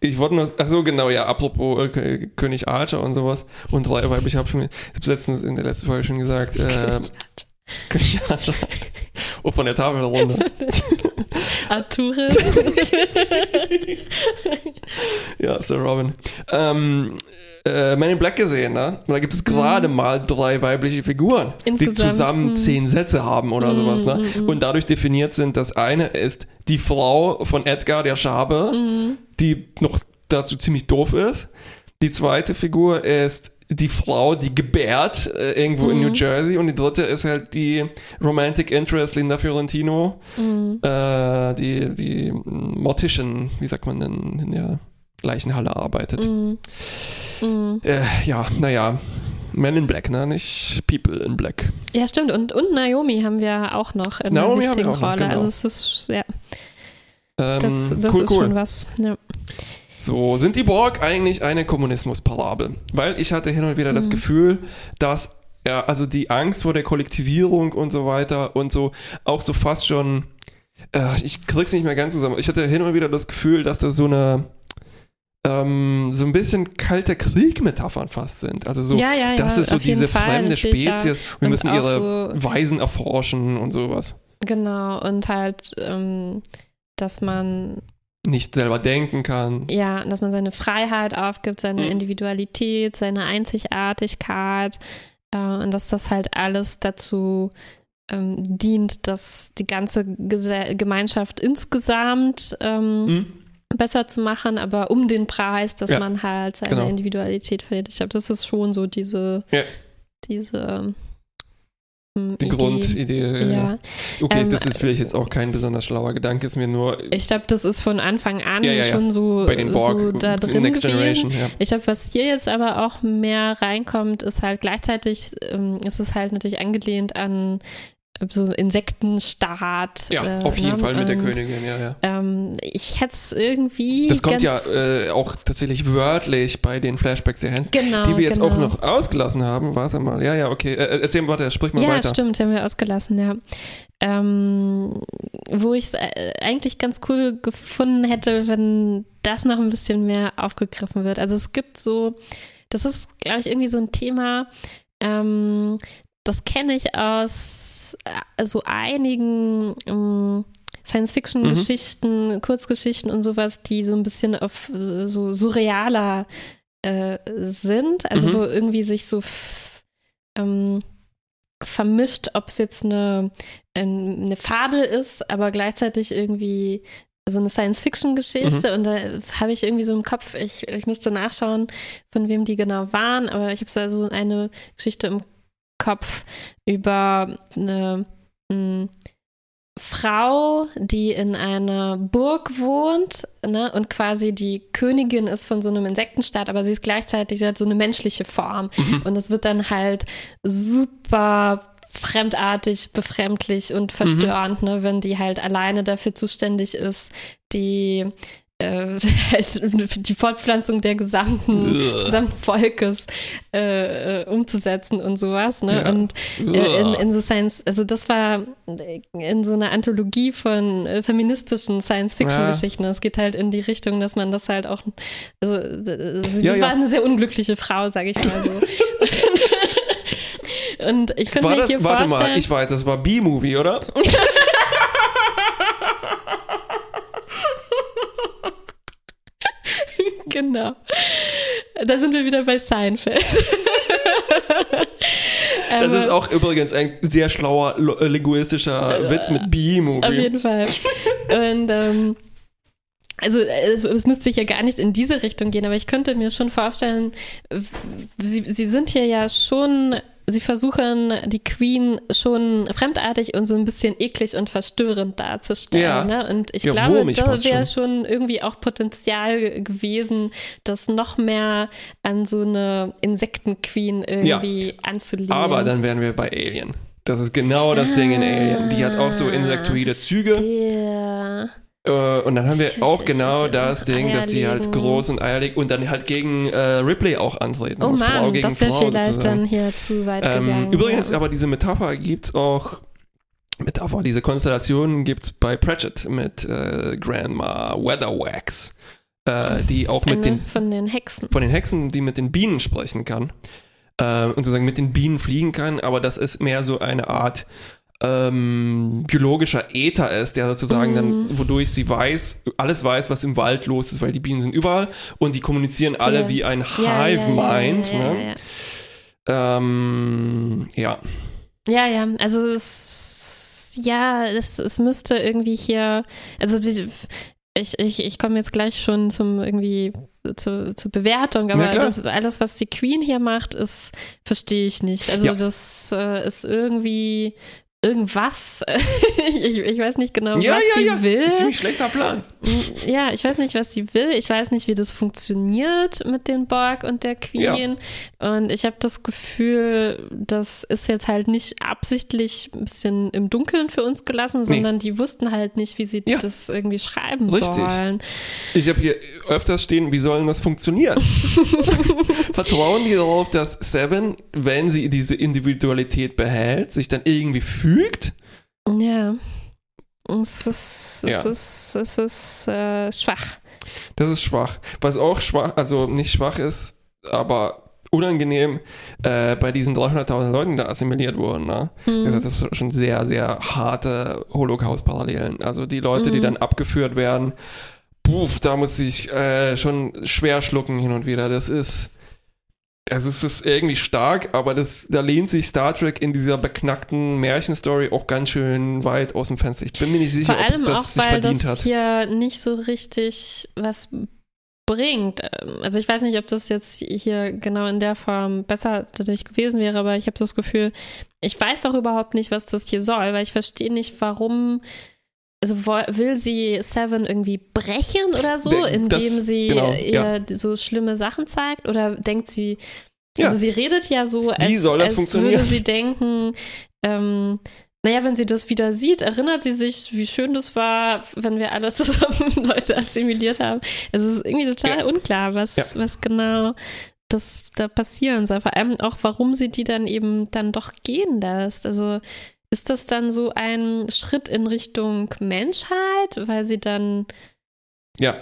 Ich wollte nur. Ach so, genau, ja, apropos äh, Kö- König Archer und sowas. Und drei weibliche, ich habe schon. Ich hab's letztens in der letzten Folge schon gesagt. Äh, Oh, von der Tafel runter. Arturis. Ja, Sir Robin. Ähm, äh, Men in Black gesehen, ne? Und da gibt es gerade mal drei weibliche Figuren, die Insgesamt, zusammen hm. zehn Sätze haben oder sowas, ne? mm, mm. Und dadurch definiert sind, das eine ist die Frau von Edgar, der Schabe, Mhm. die noch dazu ziemlich doof ist. Die zweite Figur ist die Frau, die gebärt äh, irgendwo in Mhm. New Jersey. Und die dritte ist halt die Romantic Interest Linda Fiorentino, Mhm. äh, die, die Mortician, wie sagt man denn, in der Leichenhalle arbeitet. Mhm. Mhm. Äh, ja, naja. Men in Black, ne? Nicht People in Black. Ja, stimmt. Und, und Naomi haben wir auch noch in Naomi wir wichtigen Rolle. genau. Also es ist, ja, Ähm, das, das cool, ist cool. schon was. Ja. So, sind die Borg eigentlich eine Kommunismusparabel? Weil ich hatte hin und wieder das Mhm. Gefühl, dass ja, also die Angst vor der Kollektivierung und so weiter und so auch so fast schon, äh, ich krieg's nicht mehr ganz zusammen. Ich hatte hin und wieder das Gefühl, dass das so eine ähm, so ein bisschen kalter Krieg-Metaphern fast sind. Also so, ja, ja, das ja, ist so diese Fall, fremde. Spezies. Wir Und müssen ihre so- Weisen erforschen und sowas. Genau. Und halt, ähm, dass man, Nicht selber denken kann. ja, dass man seine Freiheit aufgibt, seine Mhm. Individualität, seine Einzigartigkeit äh, und dass das halt alles dazu ähm, dient, dass die ganze Gese Gemeinschaft insgesamt ähm, Hm? besser zu machen, aber um den Preis, dass Ja, man halt seine genau. Individualität verliert. Ich glaube, das ist schon so diese, Ja. diese ähm, Die Idee. Grundidee. Ja. Okay, Ähm, das ist vielleicht jetzt auch kein besonders schlauer Gedanke, ist mir nur ich glaube, das ist von Anfang an Ja, ja, schon so, bei den Borg so da drin Next gewesen. Generation. Ich glaube, was hier jetzt aber auch mehr reinkommt, ist halt gleichzeitig, ähm, ist es halt natürlich angelehnt an so Insektenstaat. Ja, äh, auf jeden ne? Fall mit der Und, Königin, ja, ja. Ähm, ich hätte es irgendwie. Das kommt ja äh, auch tatsächlich wörtlich bei den Flashbacks der Hans, genau, die wir jetzt genau. auch noch ausgelassen haben. Warte mal, ja, ja, okay. Äh, erzähl, warte, sprich mal ja, weiter. stimmt, haben wir ausgelassen, ja. Ähm, wo ich es äh, eigentlich ganz cool gefunden hätte, wenn das noch ein bisschen mehr aufgegriffen wird. Also es gibt so, das ist, glaube ich, irgendwie so ein Thema, ähm, das kenne ich aus so einigen ähm, Science-Fiction-Geschichten, Kurzgeschichten und sowas, die so ein bisschen auf äh, so surrealer äh, sind. Also Mhm. wo irgendwie sich so ähm, vermischt, ob es jetzt eine, ähm, eine Fabel ist, aber gleichzeitig irgendwie so eine Science-Fiction-Geschichte. Und da habe ich irgendwie so im Kopf, ich, ich müsste nachschauen, von wem die genau waren, aber ich habe so eine Geschichte im Kopf über eine mh, Frau, die in einer Burg wohnt ne, und quasi die Königin ist von so einem Insektenstaat, aber sie ist gleichzeitig, sie hat so eine menschliche Form. Mhm. Und es wird dann halt super fremdartig, befremdlich und verstörend, ne, wenn die halt alleine dafür zuständig ist, die äh, halt die Fortpflanzung der gesamten, des gesamten Volkes äh, äh, umzusetzen und sowas. Ne? Ja. Und äh, in, in so Science, also das war in so einer Anthologie von äh, feministischen Science-Fiction-Geschichten. Es geht halt in die Richtung, dass man das halt auch, also äh, sie- Ja, das ja. war eine sehr unglückliche Frau, sage ich mal so. Und ich könnte war mir hier das, warte vorstellen, mal, ich weiß, das war B-Movie, oder? Genau. Da sind wir wieder bei Seinfeld. Das ist auch übrigens ein sehr schlauer, äh, linguistischer Witz mit Auf B-Movie. jeden Fall. Und ähm, also äh, es, es müsste ja gar nicht in diese Richtung gehen, aber ich könnte mir schon vorstellen, sie, sie sind hier ja schon sie versuchen, die Queen schon fremdartig und so ein bisschen eklig und verstörend darzustellen. Ja. Ne? Und ich ja, glaube, da wäre schon irgendwie auch Potenzial gewesen, das noch mehr an so eine Insektenqueen irgendwie ja. anzulegen. Aber dann wären wir bei Alien. Das ist genau das ah, Ding in Alien. Die hat auch so insektoide Züge. Der. Äh, und dann haben wir auch genau das Ding, dass die halt groß und eierlich und dann halt gegen äh, Ripley auch antreten. Oh Mann, Frau gegen das wäre vielleicht sozusagen. dann hier zu weit ähm, gegangen. Übrigens, ja. aber diese Metapher gibt es auch Metapher, diese Konstellation gibt es bei Pratchett mit äh, Grandma Weatherwax, äh, die auch mit den von den Hexen von den Hexen, die mit den Bienen sprechen kann äh, und sozusagen mit den Bienen fliegen kann, aber das ist mehr so eine Art ähm, biologischer Äther ist, der sozusagen mm. dann, mhm. wodurch sie weiß, alles weiß, was im Wald los ist, weil die Bienen sind überall und die kommunizieren Stimmt. alle wie ein Hive-Mind. Ja, ja, ne? ähm, ja. Ja, ja, also es, ja, es, es müsste irgendwie hier, also die, ich, ich, ich komme jetzt gleich schon zum irgendwie zur, zur Bewertung, aber das, alles, was die Queen hier macht, ist, verstehe ich nicht. Also ja. das äh, ist irgendwie irgendwas. ich, ich, weiß nicht genau, ja, was ja, sie ja. will. Ein ziemlich schlechter Plan. Ja, ich weiß nicht, was sie will. Ich weiß nicht, wie das funktioniert mit den Borg und der Queen. Und ich habe das Gefühl, das ist jetzt halt nicht absichtlich ein bisschen im Dunkeln für uns gelassen, sondern nee. die wussten halt nicht, wie sie das irgendwie schreiben Richtig. sollen. Ich habe hier öfters stehen, wie sollen das funktionieren? Vertrauen die darauf, dass Seven, wenn sie diese Individualität behält, sich dann irgendwie fügt. Ja. Es ist, ja. es ist, es ist äh, schwach. Das ist schwach. Was auch schwach, also nicht schwach ist, aber unangenehm äh, bei diesen 300.000 Leuten, die da assimiliert wurden. Ne? Mhm. Das ist schon sehr, sehr harte Holocaust-Parallelen. Also die Leute, mhm. die dann abgeführt werden, puff, da muss ich äh, schon schwer schlucken hin und wieder. Das ist also es ist irgendwie stark, aber das, da lehnt sich Star Trek in dieser beknackten Märchenstory auch ganz schön weit aus dem Fenster. Ich bin mir nicht sicher, Vor allem ob das auch, sich weil verdient das hat. hier nicht so richtig was bringt. Also ich weiß nicht, ob das jetzt hier genau in der Form besser dadurch gewesen wäre, aber ich habe das Gefühl, ich weiß auch überhaupt nicht, was das hier soll, weil ich verstehe nicht, warum also will sie Seven irgendwie brechen oder so, indem das, sie genau, ihr ja. so schlimme Sachen zeigt? Oder denkt sie, ja. also sie redet ja so, als, als würde sie denken, ähm, naja, wenn sie das wieder sieht, erinnert sie sich, wie schön das war, wenn wir alle zusammen Leute assimiliert haben. Es ist irgendwie total ja. unklar, was, ja. was genau das da passieren soll. Vor allem auch, warum sie die dann eben dann doch gehen lässt. Also ist das dann so ein Schritt in Richtung Menschheit, weil sie dann. Ja.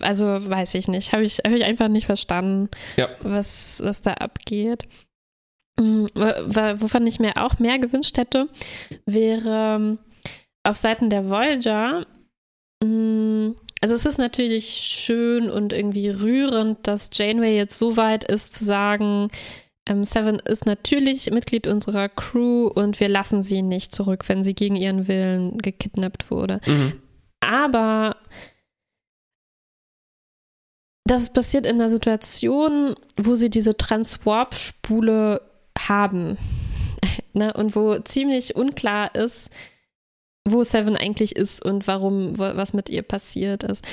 Also weiß ich nicht. Habe ich, hab ich einfach nicht verstanden, ja. was, was da abgeht. Hm, wovon ich mir auch mehr gewünscht hätte, wäre ähm, auf Seiten der Voyager. Hm, also es ist natürlich schön und irgendwie rührend, dass Janeway jetzt so weit ist zu sagen, Seven ist natürlich Mitglied unserer Crew und wir lassen sie nicht zurück, wenn sie gegen ihren Willen gekidnappt wurde. Mhm. Aber das passiert in einer Situation, wo sie diese Transwarp-Spule haben. ne? Und wo ziemlich unklar ist, wo Seven eigentlich ist und warum, was mit ihr passiert ist.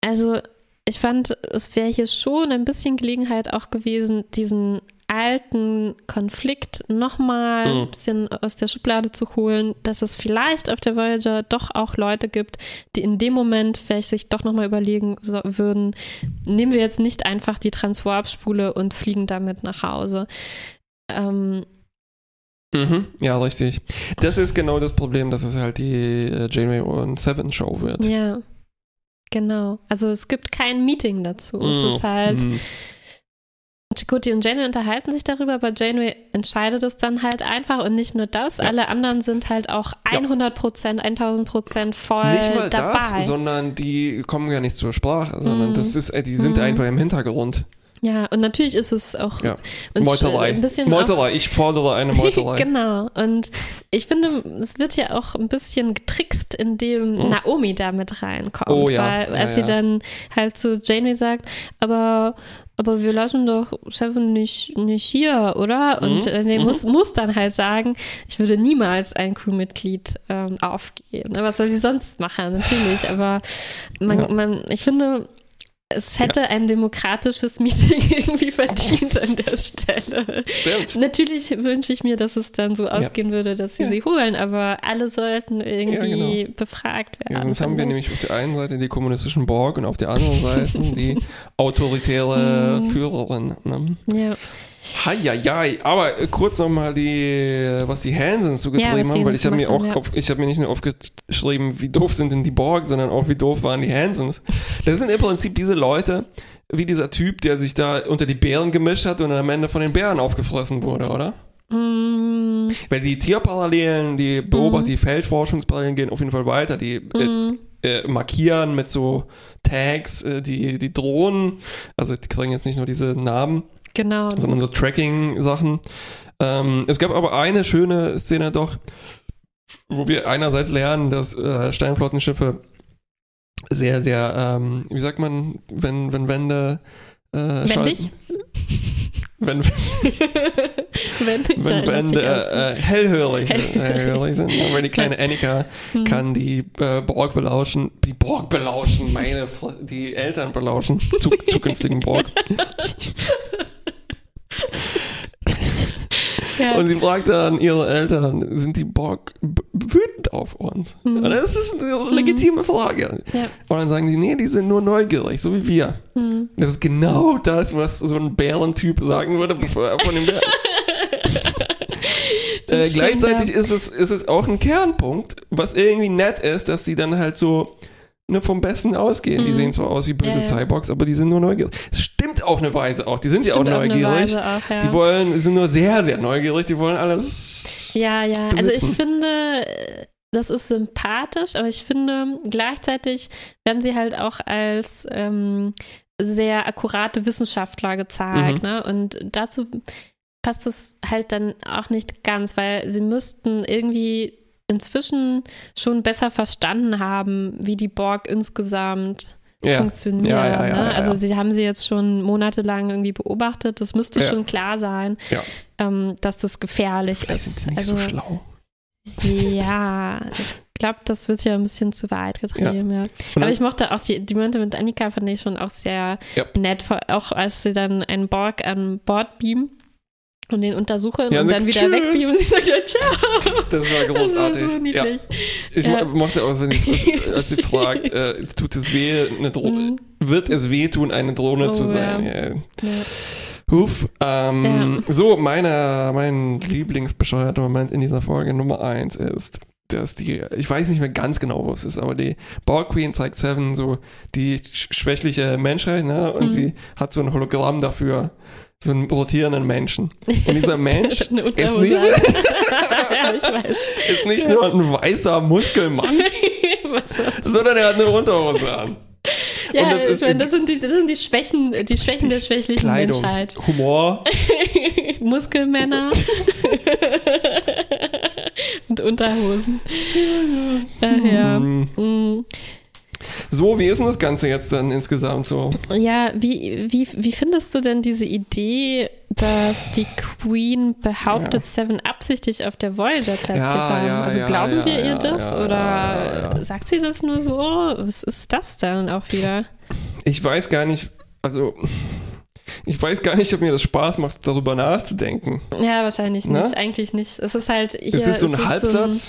Also, ich fand, es wäre hier schon ein bisschen Gelegenheit auch gewesen, diesen alten Konflikt nochmal mhm. ein bisschen aus der Schublade zu holen, dass es vielleicht auf der Voyager doch auch Leute gibt, die in dem Moment vielleicht sich doch nochmal überlegen so, würden, nehmen wir jetzt nicht einfach die Transwarp-Spule und fliegen damit nach Hause. Ähm, Mhm, ja, richtig. Das ist genau das Problem, dass es halt die äh, Janeway und Seven Show wird. Ja, genau. Also es gibt kein Meeting dazu. Mhm. Es ist halt, mhm. Chakoti und Janeway unterhalten sich darüber, aber Janeway entscheidet es dann halt einfach und nicht nur das, ja. alle anderen sind halt auch 100 Prozent, 1000 Prozent voll nicht mal dabei. Das, sondern die kommen ja nicht zur Sprache, sondern mm. das ist, die sind mm. einfach im Hintergrund. Ja, und natürlich ist es auch ja. Meuterei. Ein bisschen Meuterei, ich fordere eine Meuterei. genau. Und ich finde, es wird ja auch ein bisschen getrickst, indem hm. Naomi da mit reinkommt. Oh, ja. Weil als ja, sie dann halt zu Janeway sagt, aber aber wir lassen doch Seven nicht, nicht hier, oder? Und mhm. äh, nee, muss, mhm. muss dann halt sagen, ich würde niemals ein Crewmitglied ähm, aufgeben. Was soll sie sonst machen? Natürlich, aber man, ja. man, ich finde, es hätte ja. ein demokratisches Meeting irgendwie verdient an der Stelle. Stimmt. Natürlich wünsche ich mir, dass es dann so ausgehen ja. würde, dass sie ja. sie holen, aber alle sollten irgendwie genau. befragt werden. sonst haben wir nämlich auf der einen Seite die kommunistischen Borg und auf der anderen Seite die autoritäre hm. Führerin. Ne? Ja. Heieiei, aber äh, kurz nochmal die, was die Hansons so getrieben ja, haben, weil ich habe mir auch, ja. auf, ich habe mir nicht nur aufgeschrieben, wie doof sind denn die Borg, sondern auch wie doof waren die Hansons. Das sind im Prinzip diese Leute, wie dieser Typ, der sich da unter die Bären gemischt hat und dann am Ende von den Bären aufgefressen wurde, oder? Mm. Weil die Tierparallelen, die Beobacht, mm. die Feldforschungsparallelen gehen auf jeden Fall weiter. Die mm. äh, äh, markieren mit so Tags äh, die, die Drohnen. Also die kriegen jetzt nicht nur diese Namen. Genau. Sondern so Tracking-Sachen. Ähm, es gab aber eine schöne Szene doch, wo wir einerseits lernen, dass äh, Steinflottenschiffe sehr, sehr, ähm, wie sagt man, wenn, wenn Wände äh, schalten. wenn, wenn, wenn Wände äh, hellhörig, sind, hellhörig sind. Aber die kleine Annika hm. kann die äh, Borg belauschen, die Borg belauschen, meine, die Eltern belauschen, zu, zukünftigen Borg. Ja. Und sie fragt dann ihre Eltern, sind die Borg wütend auf uns? Mhm. Und das ist eine legitime Frage. Ja. Und dann sagen die, nee, die sind nur neugierig, so wie wir. Mhm. Das ist genau das, was so ein Bärentyp sagen würde, bevor er von dem Bären. äh, gleichzeitig ja. ist, es, ist es auch ein Kernpunkt, was irgendwie nett ist, dass sie dann halt so ne, vom Besten ausgehen. Mhm. Die sehen zwar aus wie böse ja, ja. Cyborgs, aber die sind nur neugierig. Das stimmt auf eine Weise auch. Die sind ja auch neugierig. Auch, ja. Die wollen, sind nur sehr, sehr neugierig. Die wollen alles. Ja, ja. Besitzen. Also ich finde, das ist sympathisch, aber ich finde, gleichzeitig werden sie halt auch als ähm, sehr akkurate Wissenschaftler gezeigt. Mhm. Ne? Und dazu passt es halt dann auch nicht ganz, weil sie müssten irgendwie inzwischen schon besser verstanden haben, wie die Borg insgesamt ja. funktionieren. Ja, ja, ne? Also sie haben sie jetzt schon monatelang irgendwie beobachtet. Das müsste schon klar sein, ähm, dass das gefährlich Vielleicht ist. Sind nicht also, so schlau. Ja, ich glaube, das wird ja ein bisschen zu weit getrieben, ja. Aber ich mochte auch die, die Momente mit Annika fand ich schon auch sehr nett, auch als sie dann einen Borg an Bord beamen und den untersuchen ja, und dann wieder wegbeamen und sie sagt ja ciao. Das war großartig. Das war so niedlich. Ja. Ich ja. mochte auch, wenn sie, als sie fragt, äh, tut es weh, eine Drohne, mhm. wird es weh tun, eine Drohne oh, zu sein? Ja. Huf. Ähm, so, meine, mein Lieblingsbescheuerter Moment in dieser Folge Nummer 1 ist, dass die, ich weiß nicht mehr ganz genau, wo es ist, aber die Borg Queen zeigt Seven so die schwächliche Menschheit, ne? Und mhm. sie hat so ein Hologramm dafür so einen rotierenden Menschen. Und dieser Mensch ist nicht, ja, ist nicht nur ein weißer Muskelmann, sondern er hat eine Unterhose an. Ja, das, ist, meine, das, sind die, das sind die Schwächen, die Schwächen der schwächlichen Kleidung, Menschheit. Humor. Muskelmänner. Und Unterhosen. Ja. Mhm. So, wie ist denn das Ganze jetzt dann insgesamt so? Ja, wie, wie, wie findest du denn diese Idee, dass die Queen behauptet, ja. Seven absichtlich auf der Voyager platziert ja, zu haben? Ja, also glauben wir ihr das oder sagt sie das nur so? Was ist das dann auch wieder? Ich weiß gar nicht, also ich weiß gar nicht, ob mir das Spaß macht, darüber nachzudenken. Ja, wahrscheinlich nicht. Na? Eigentlich nicht. Es ist halt hier. Es ist so ein Halbsatz. So ein,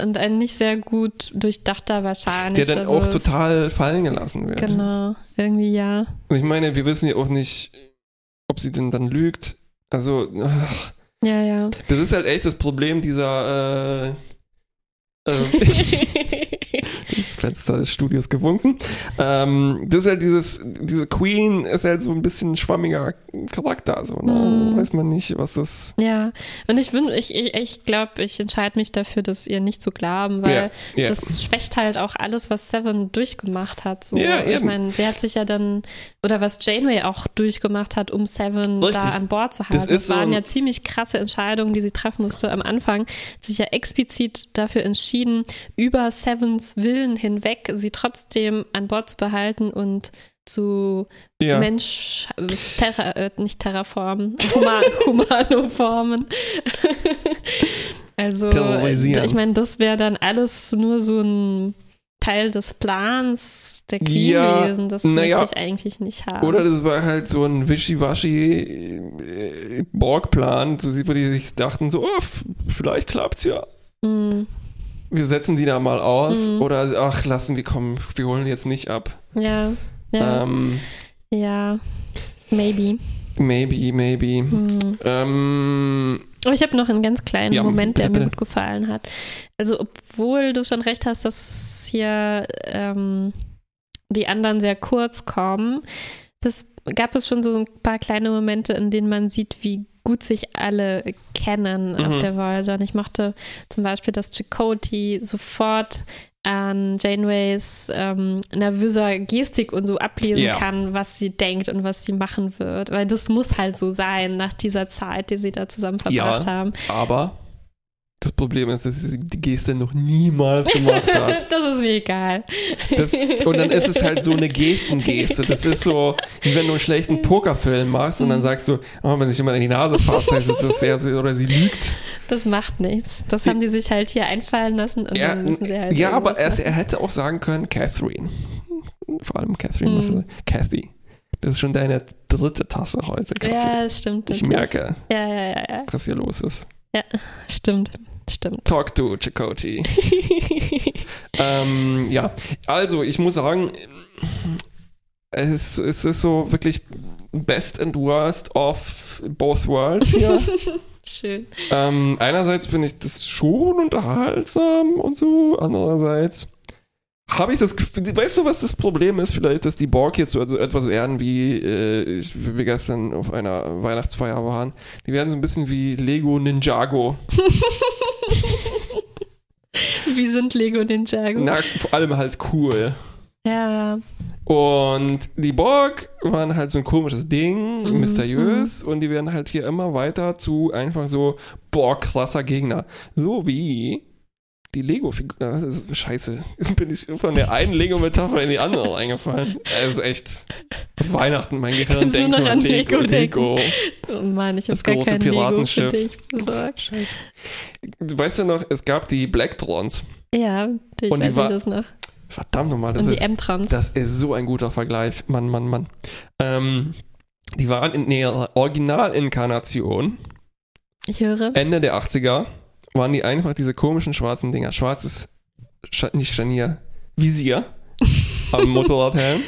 und ein nicht sehr gut durchdachter wahrscheinlich. Der dann also auch total fallen gelassen wird. Genau, irgendwie ja. Und ich meine, wir wissen ja auch nicht, ob sie denn dann lügt. Also, ach, ja, ja. Das ist halt echt das Problem dieser äh, ähm, das Fenster des Studios gewunken. Ähm, das ist halt dieses, diese Queen ist halt so ein bisschen schwammiger Charakter, so, ne? Mm. Weiß man nicht, was das. Ja, und ich wünsche, ich, ich, ich glaube, ich entscheide mich dafür, das ihr nicht zu glauben, weil yeah, yeah. das schwächt halt auch alles, was Seven durchgemacht hat. So. Yeah, ich meine, sie hat sich ja dann, oder was Janeway auch durchgemacht hat, um Seven Richtig. da an Bord zu haben. Das, das waren so ja ziemlich krasse Entscheidungen, die sie treffen musste am Anfang. Hat sich ja explizit dafür entschieden, über Sevens Willen hinweg sie trotzdem an Bord zu behalten und zu ja. Mensch, terra, äh, nicht Terraformen, Human, Humanoformen. also, ich meine, das wäre dann alles nur so ein Teil des Plans der Queen ja, gewesen. Das möchte ich eigentlich nicht haben. Oder das war halt so ein wischiwaschi äh, Borg-Plan, so, wo die sich dachten, so, oh, vielleicht klappt's ja. Mm. Wir setzen die da mal aus. Mm. Oder, ach, lassen wir kommen, wir holen jetzt nicht ab. Ja. Ja. Ähm, ja. Maybe. Maybe, maybe. Mm. Ähm, ich habe noch einen ganz kleinen ja, Moment, der bitte, mir gut gefallen hat. Also, obwohl du schon recht hast, dass hier ähm, die anderen sehr kurz kommen, das gab es schon so ein paar kleine Momente, in denen man sieht, wie gut sich alle kennen mhm. auf der Voyager. Und ich mochte zum Beispiel, dass Chakotay sofort an Janeways ähm, nervöser Gestik und so ablesen yeah. kann, was sie denkt und was sie machen wird. Weil das muss halt so sein nach dieser Zeit, die sie da zusammen verbracht ja, haben. Aber das Problem ist, dass sie die Geste noch niemals gemacht hat. das ist mir egal. Das, und dann ist es halt so eine Gestengeste. Das ist so, wie wenn du einen schlechten Pokerfilm machst und dann sagst du, oh, wenn sich jemand in die Nase fasst, heißt es, dass er oder sie lügt. Das macht nichts. Das haben die sich halt hier einfallen lassen und ja, dann müssen sie halt. Ja, aber er, er, hätte auch sagen können, Catherine. Vor allem Catherine. Mhm. Cathy. Das ist schon deine dritte Tasse heute. Kaffee. Ja, das stimmt. Ich merke, ja, ja, ja, ja. was hier los ist. Ja, stimmt. Stimmt. Talk to Chakoti. ähm, ja, also ich muss sagen, es, es, ist so wirklich best and worst of both worlds hier. Schön. Ähm, einerseits finde ich das schon unterhaltsam und so, andererseits habe ich das weißt du, was das Problem ist? Vielleicht, dass die Borg jetzt so also etwas werden wie, äh, wie wir gestern auf einer Weihnachtsfeier waren. Die werden so ein bisschen wie Lego Ninjago. wie sind Lego Ninjago? Na, vor allem halt cool. Ja. Und die Borg waren halt so ein komisches Ding, mhm. mysteriös, mhm. und die werden halt hier immer weiter zu einfach so Borg-krasser Gegner. So wie die Lego-Figur. Das ist scheiße. Jetzt bin ich von der einen Lego-Metapher in die andere eingefallen. Das ist echt. Das Weihnachten, mein Gehirn denkt nur an Lego. Lego. Lego. Oh Mann, ich habe gar große kein Piratenschiff. Lego für dich besorgt. Scheiße. Du weißt ja noch, es gab die Blacktrons. Ja, ich und weiß die war, das noch. Verdammt nochmal, das, ist, das ist so ein guter Vergleich. Mann, Mann, Mann. Ähm, die waren in ihrer Originalinkarnation. Ich höre. Ende der 80er waren die einfach diese komischen schwarzen Dinger. Schwarzes, Sch nicht Scharnier, Visier am Motorradhelm,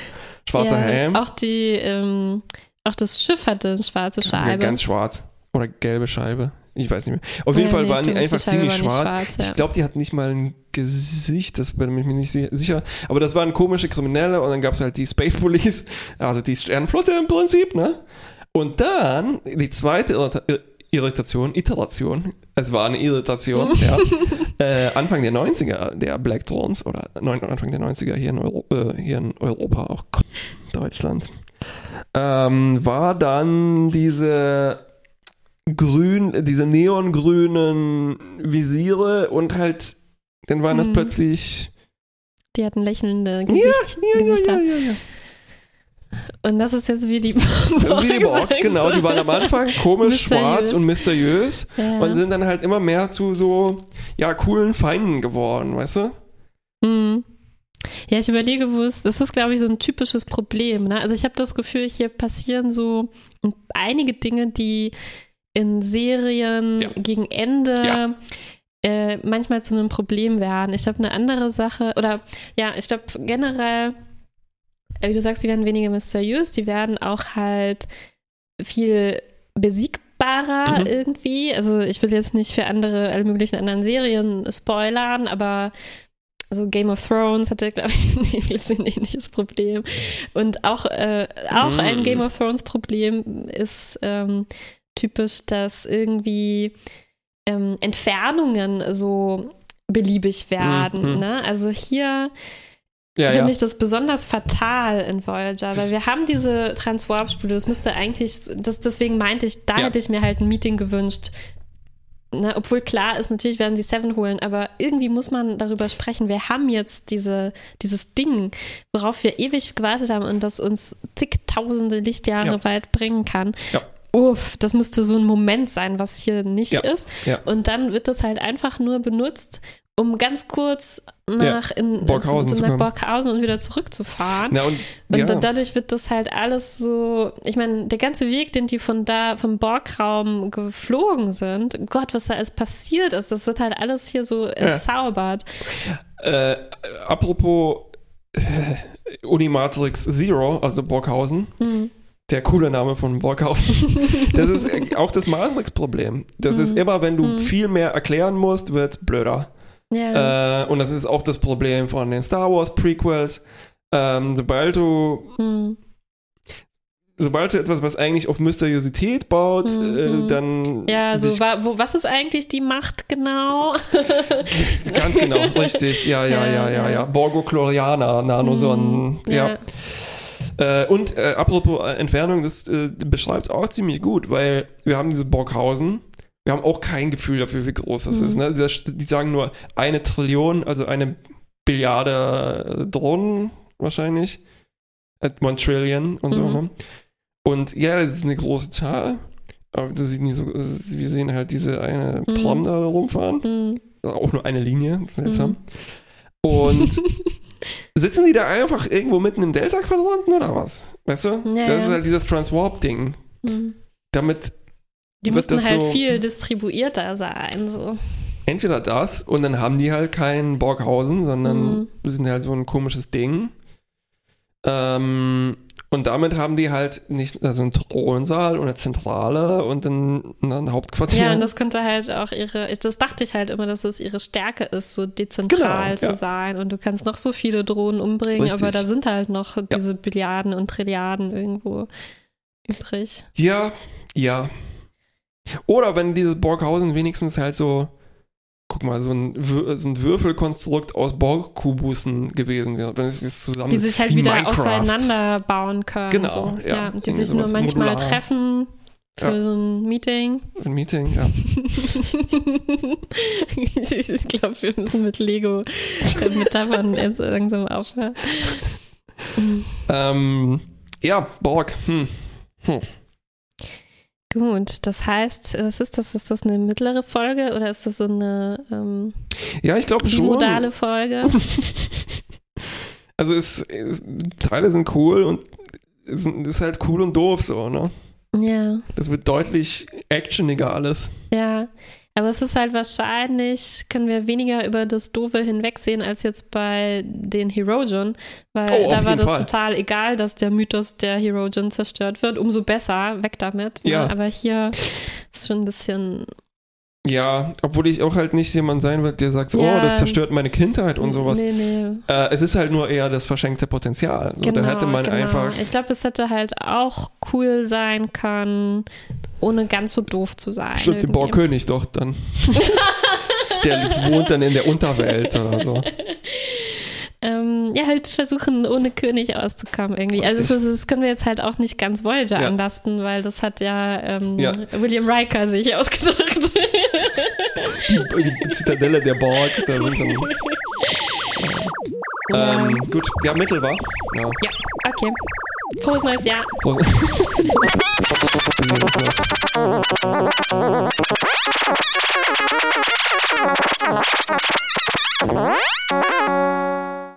schwarzer ja, Helm. Auch die, ähm, auch das Schiff hatte eine schwarze Scheibe. Ja, ganz schwarz. Oder gelbe Scheibe. Ich weiß nicht mehr. Auf jeden ja, Fall nee, waren stimmt, die einfach die ziemlich schwarz. schwarz ja. Ich glaube, die hatten nicht mal ein Gesicht, das bin ich mir nicht sicher. Aber das waren komische Kriminelle und dann gab es halt die Space Police, also die Sternflotte im Prinzip, ne? Und dann die zweite Irritation, Iteration. Es war eine Irritation, ja. Äh, Anfang der 90er der Black Thrones oder neun, Anfang der 90er hier in, Euro, äh, hier in Europa, auch Deutschland, ähm, war dann diese grün, diese neongrünen Visiere und halt, dann waren das hm. plötzlich. Die hatten lächelnde Gesicht, ja, ja, Gesichter. Ja. Und das ist jetzt wie die Borg. Das ist wie die Borg, genau. Die waren am Anfang komisch, schwarz und mysteriös ja. und sind dann halt immer mehr zu so, ja, coolen Feinden geworden, weißt du? Mhm. Ja, ich überlege, wo es, das ist, glaube ich, so ein typisches Problem. Ne? Also ich habe das Gefühl, hier passieren so einige Dinge, die in Serien ja. gegen Ende ja. äh, manchmal zu einem Problem werden. Ich glaube, eine andere Sache, oder ja, ich glaube generell wie du sagst, die werden weniger mysteriös, die werden auch halt viel besiegbarer mhm. irgendwie. Also ich will jetzt nicht für andere, alle möglichen anderen Serien spoilern, aber also Game of Thrones hatte, glaube ich, ein ähnliches Problem. Und auch, äh, auch mhm. ein Game of Thrones Problem ist ähm, typisch, dass irgendwie ähm, Entfernungen so beliebig werden. Mhm. Ne? Also hier ja, finde ja. ich das besonders fatal in Voyager, weil wir haben diese Transwarp-Spule, das müsste eigentlich, das, deswegen meinte ich, da ja. hätte ich mir halt ein Meeting gewünscht, na, obwohl klar ist, natürlich werden sie Seven holen, aber irgendwie muss man darüber sprechen, wir haben jetzt diese, dieses Ding, worauf wir ewig gewartet haben und das uns zigtausende Lichtjahre ja. weit bringen kann. Ja. Uff, das müsste so ein Moment sein, was hier nicht ja. ist. Und dann wird das halt einfach nur benutzt, um ganz kurz nach, ja, in, Borghausen, zu, nach Borghausen und wieder zurückzufahren. Ja, und, und ja. dadurch wird das halt alles so, ich meine, der ganze Weg, den die von da, vom Borgraum geflogen sind, Gott, was da alles passiert ist, das wird halt alles hier so entzaubert. Äh, apropos äh, Unimatrix Zero, also Borghausen. Hm der coole Name von Borghausen. Das ist auch das Matrix-Problem. Das hm. ist immer, wenn du hm. viel mehr erklären musst, wird es blöder. Ja. Äh, und das ist auch das Problem von den Star Wars Prequels. Ähm, sobald du hm. sobald du etwas, was eigentlich auf Mysteriosität baut, mhm. äh, hm. dann. Ja, so wa wo, was ist eigentlich die Macht genau? Ganz genau, richtig. Ja, ja, ja, ja, ja. ja. Borgo-Chlorianer, Nanosonnen. Mhm. Ja. ja. Äh, und äh, apropos Entfernung, das äh, beschreibt es auch ziemlich gut, weil wir haben diese Borghausen wir haben auch kein Gefühl dafür, wie groß das mhm. ist. Ne? Die sagen nur eine Trillion, also eine Billiarde Drohnen wahrscheinlich. At one Trillion und mhm. so. Ne? Und ja, das ist eine große Zahl. Aber das sieht nicht so. Ist, wir sehen halt diese eine mhm. Tram da rumfahren. Mhm. Auch nur eine Linie, seltsam. Mhm. Und sitzen die da einfach irgendwo mitten im Delta-Quadranten oder was? Weißt du? Ja, das ist halt dieses Transwarp-Ding. Mhm. Damit die müssten halt so viel distribuierter sein, so. Entweder das und dann haben die halt kein Borghausen, sondern mhm. sind halt so ein komisches Ding. Ähm, und damit haben die halt nicht also einen Thronsaal und eine Zentrale und ein, ein Hauptquartier. Ja, und das könnte halt auch ihre, das dachte ich halt immer, dass es ihre Stärke ist, so dezentral genau, zu ja. sein. Und du kannst noch so viele Drohnen umbringen, Richtig. aber da sind halt noch ja. diese Billiarden und Trilliarden irgendwo übrig. Ja, ja. Oder wenn dieses Borghausen wenigstens halt so, guck mal, so ein, so ein Würfelkonstrukt aus Borgkubussen gewesen wäre, wenn es zusammen Die sich halt wieder Minecraft. auseinanderbauen können. Genau, so. ja. ja. Die sich nur manchmal modular. treffen für ja. so ein Meeting. Ein Meeting, ja. ich glaube, wir müssen mit Lego Metaphern jetzt langsam aufhören. ähm, ja, Borg. Hm. Hm. Gut, das heißt, was ist das? Ist das eine mittlere Folge oder ist das so eine ähm, Ja, ich glaube schon. Modale Folge? also es, es, Teile sind cool und es ist halt cool und doof so, ne? Ja. Das wird deutlich actioniger alles. Ja. Aber es ist halt wahrscheinlich, können wir weniger über das Doofe hinwegsehen als jetzt bei den Herogen, weil oh, da war das Fall. total egal, dass der Mythos der Herogen zerstört wird. Umso besser, weg damit. Ne? Ja. Ne? Aber hier ist schon ein bisschen ja, obwohl ich auch halt nicht jemand sein will, der sagt, ja, oh, das zerstört meine Kindheit und sowas. Nee, nee. Äh, es ist halt nur eher das verschenkte Potenzial. So, genau, da hätte man genau. einfach. Ich glaube, es hätte halt auch cool sein können, ohne ganz so doof zu sein. Stimmt, den Borkönig doch dann. der wohnt dann in der Unterwelt oder so. ähm, ja, halt versuchen, ohne König auszukommen irgendwie. Also Richtig. Also das, das, können wir jetzt halt auch nicht ganz Voyager ja. anlasten, weil das hat ja, ähm, ja. William Riker sich ausgedacht. Die, die, Zitadelle der Borg, da sind dann... Ja. Ähm, gut, ja, Mittel war. Ja. ja, okay. Frohes neues Jahr. Frohes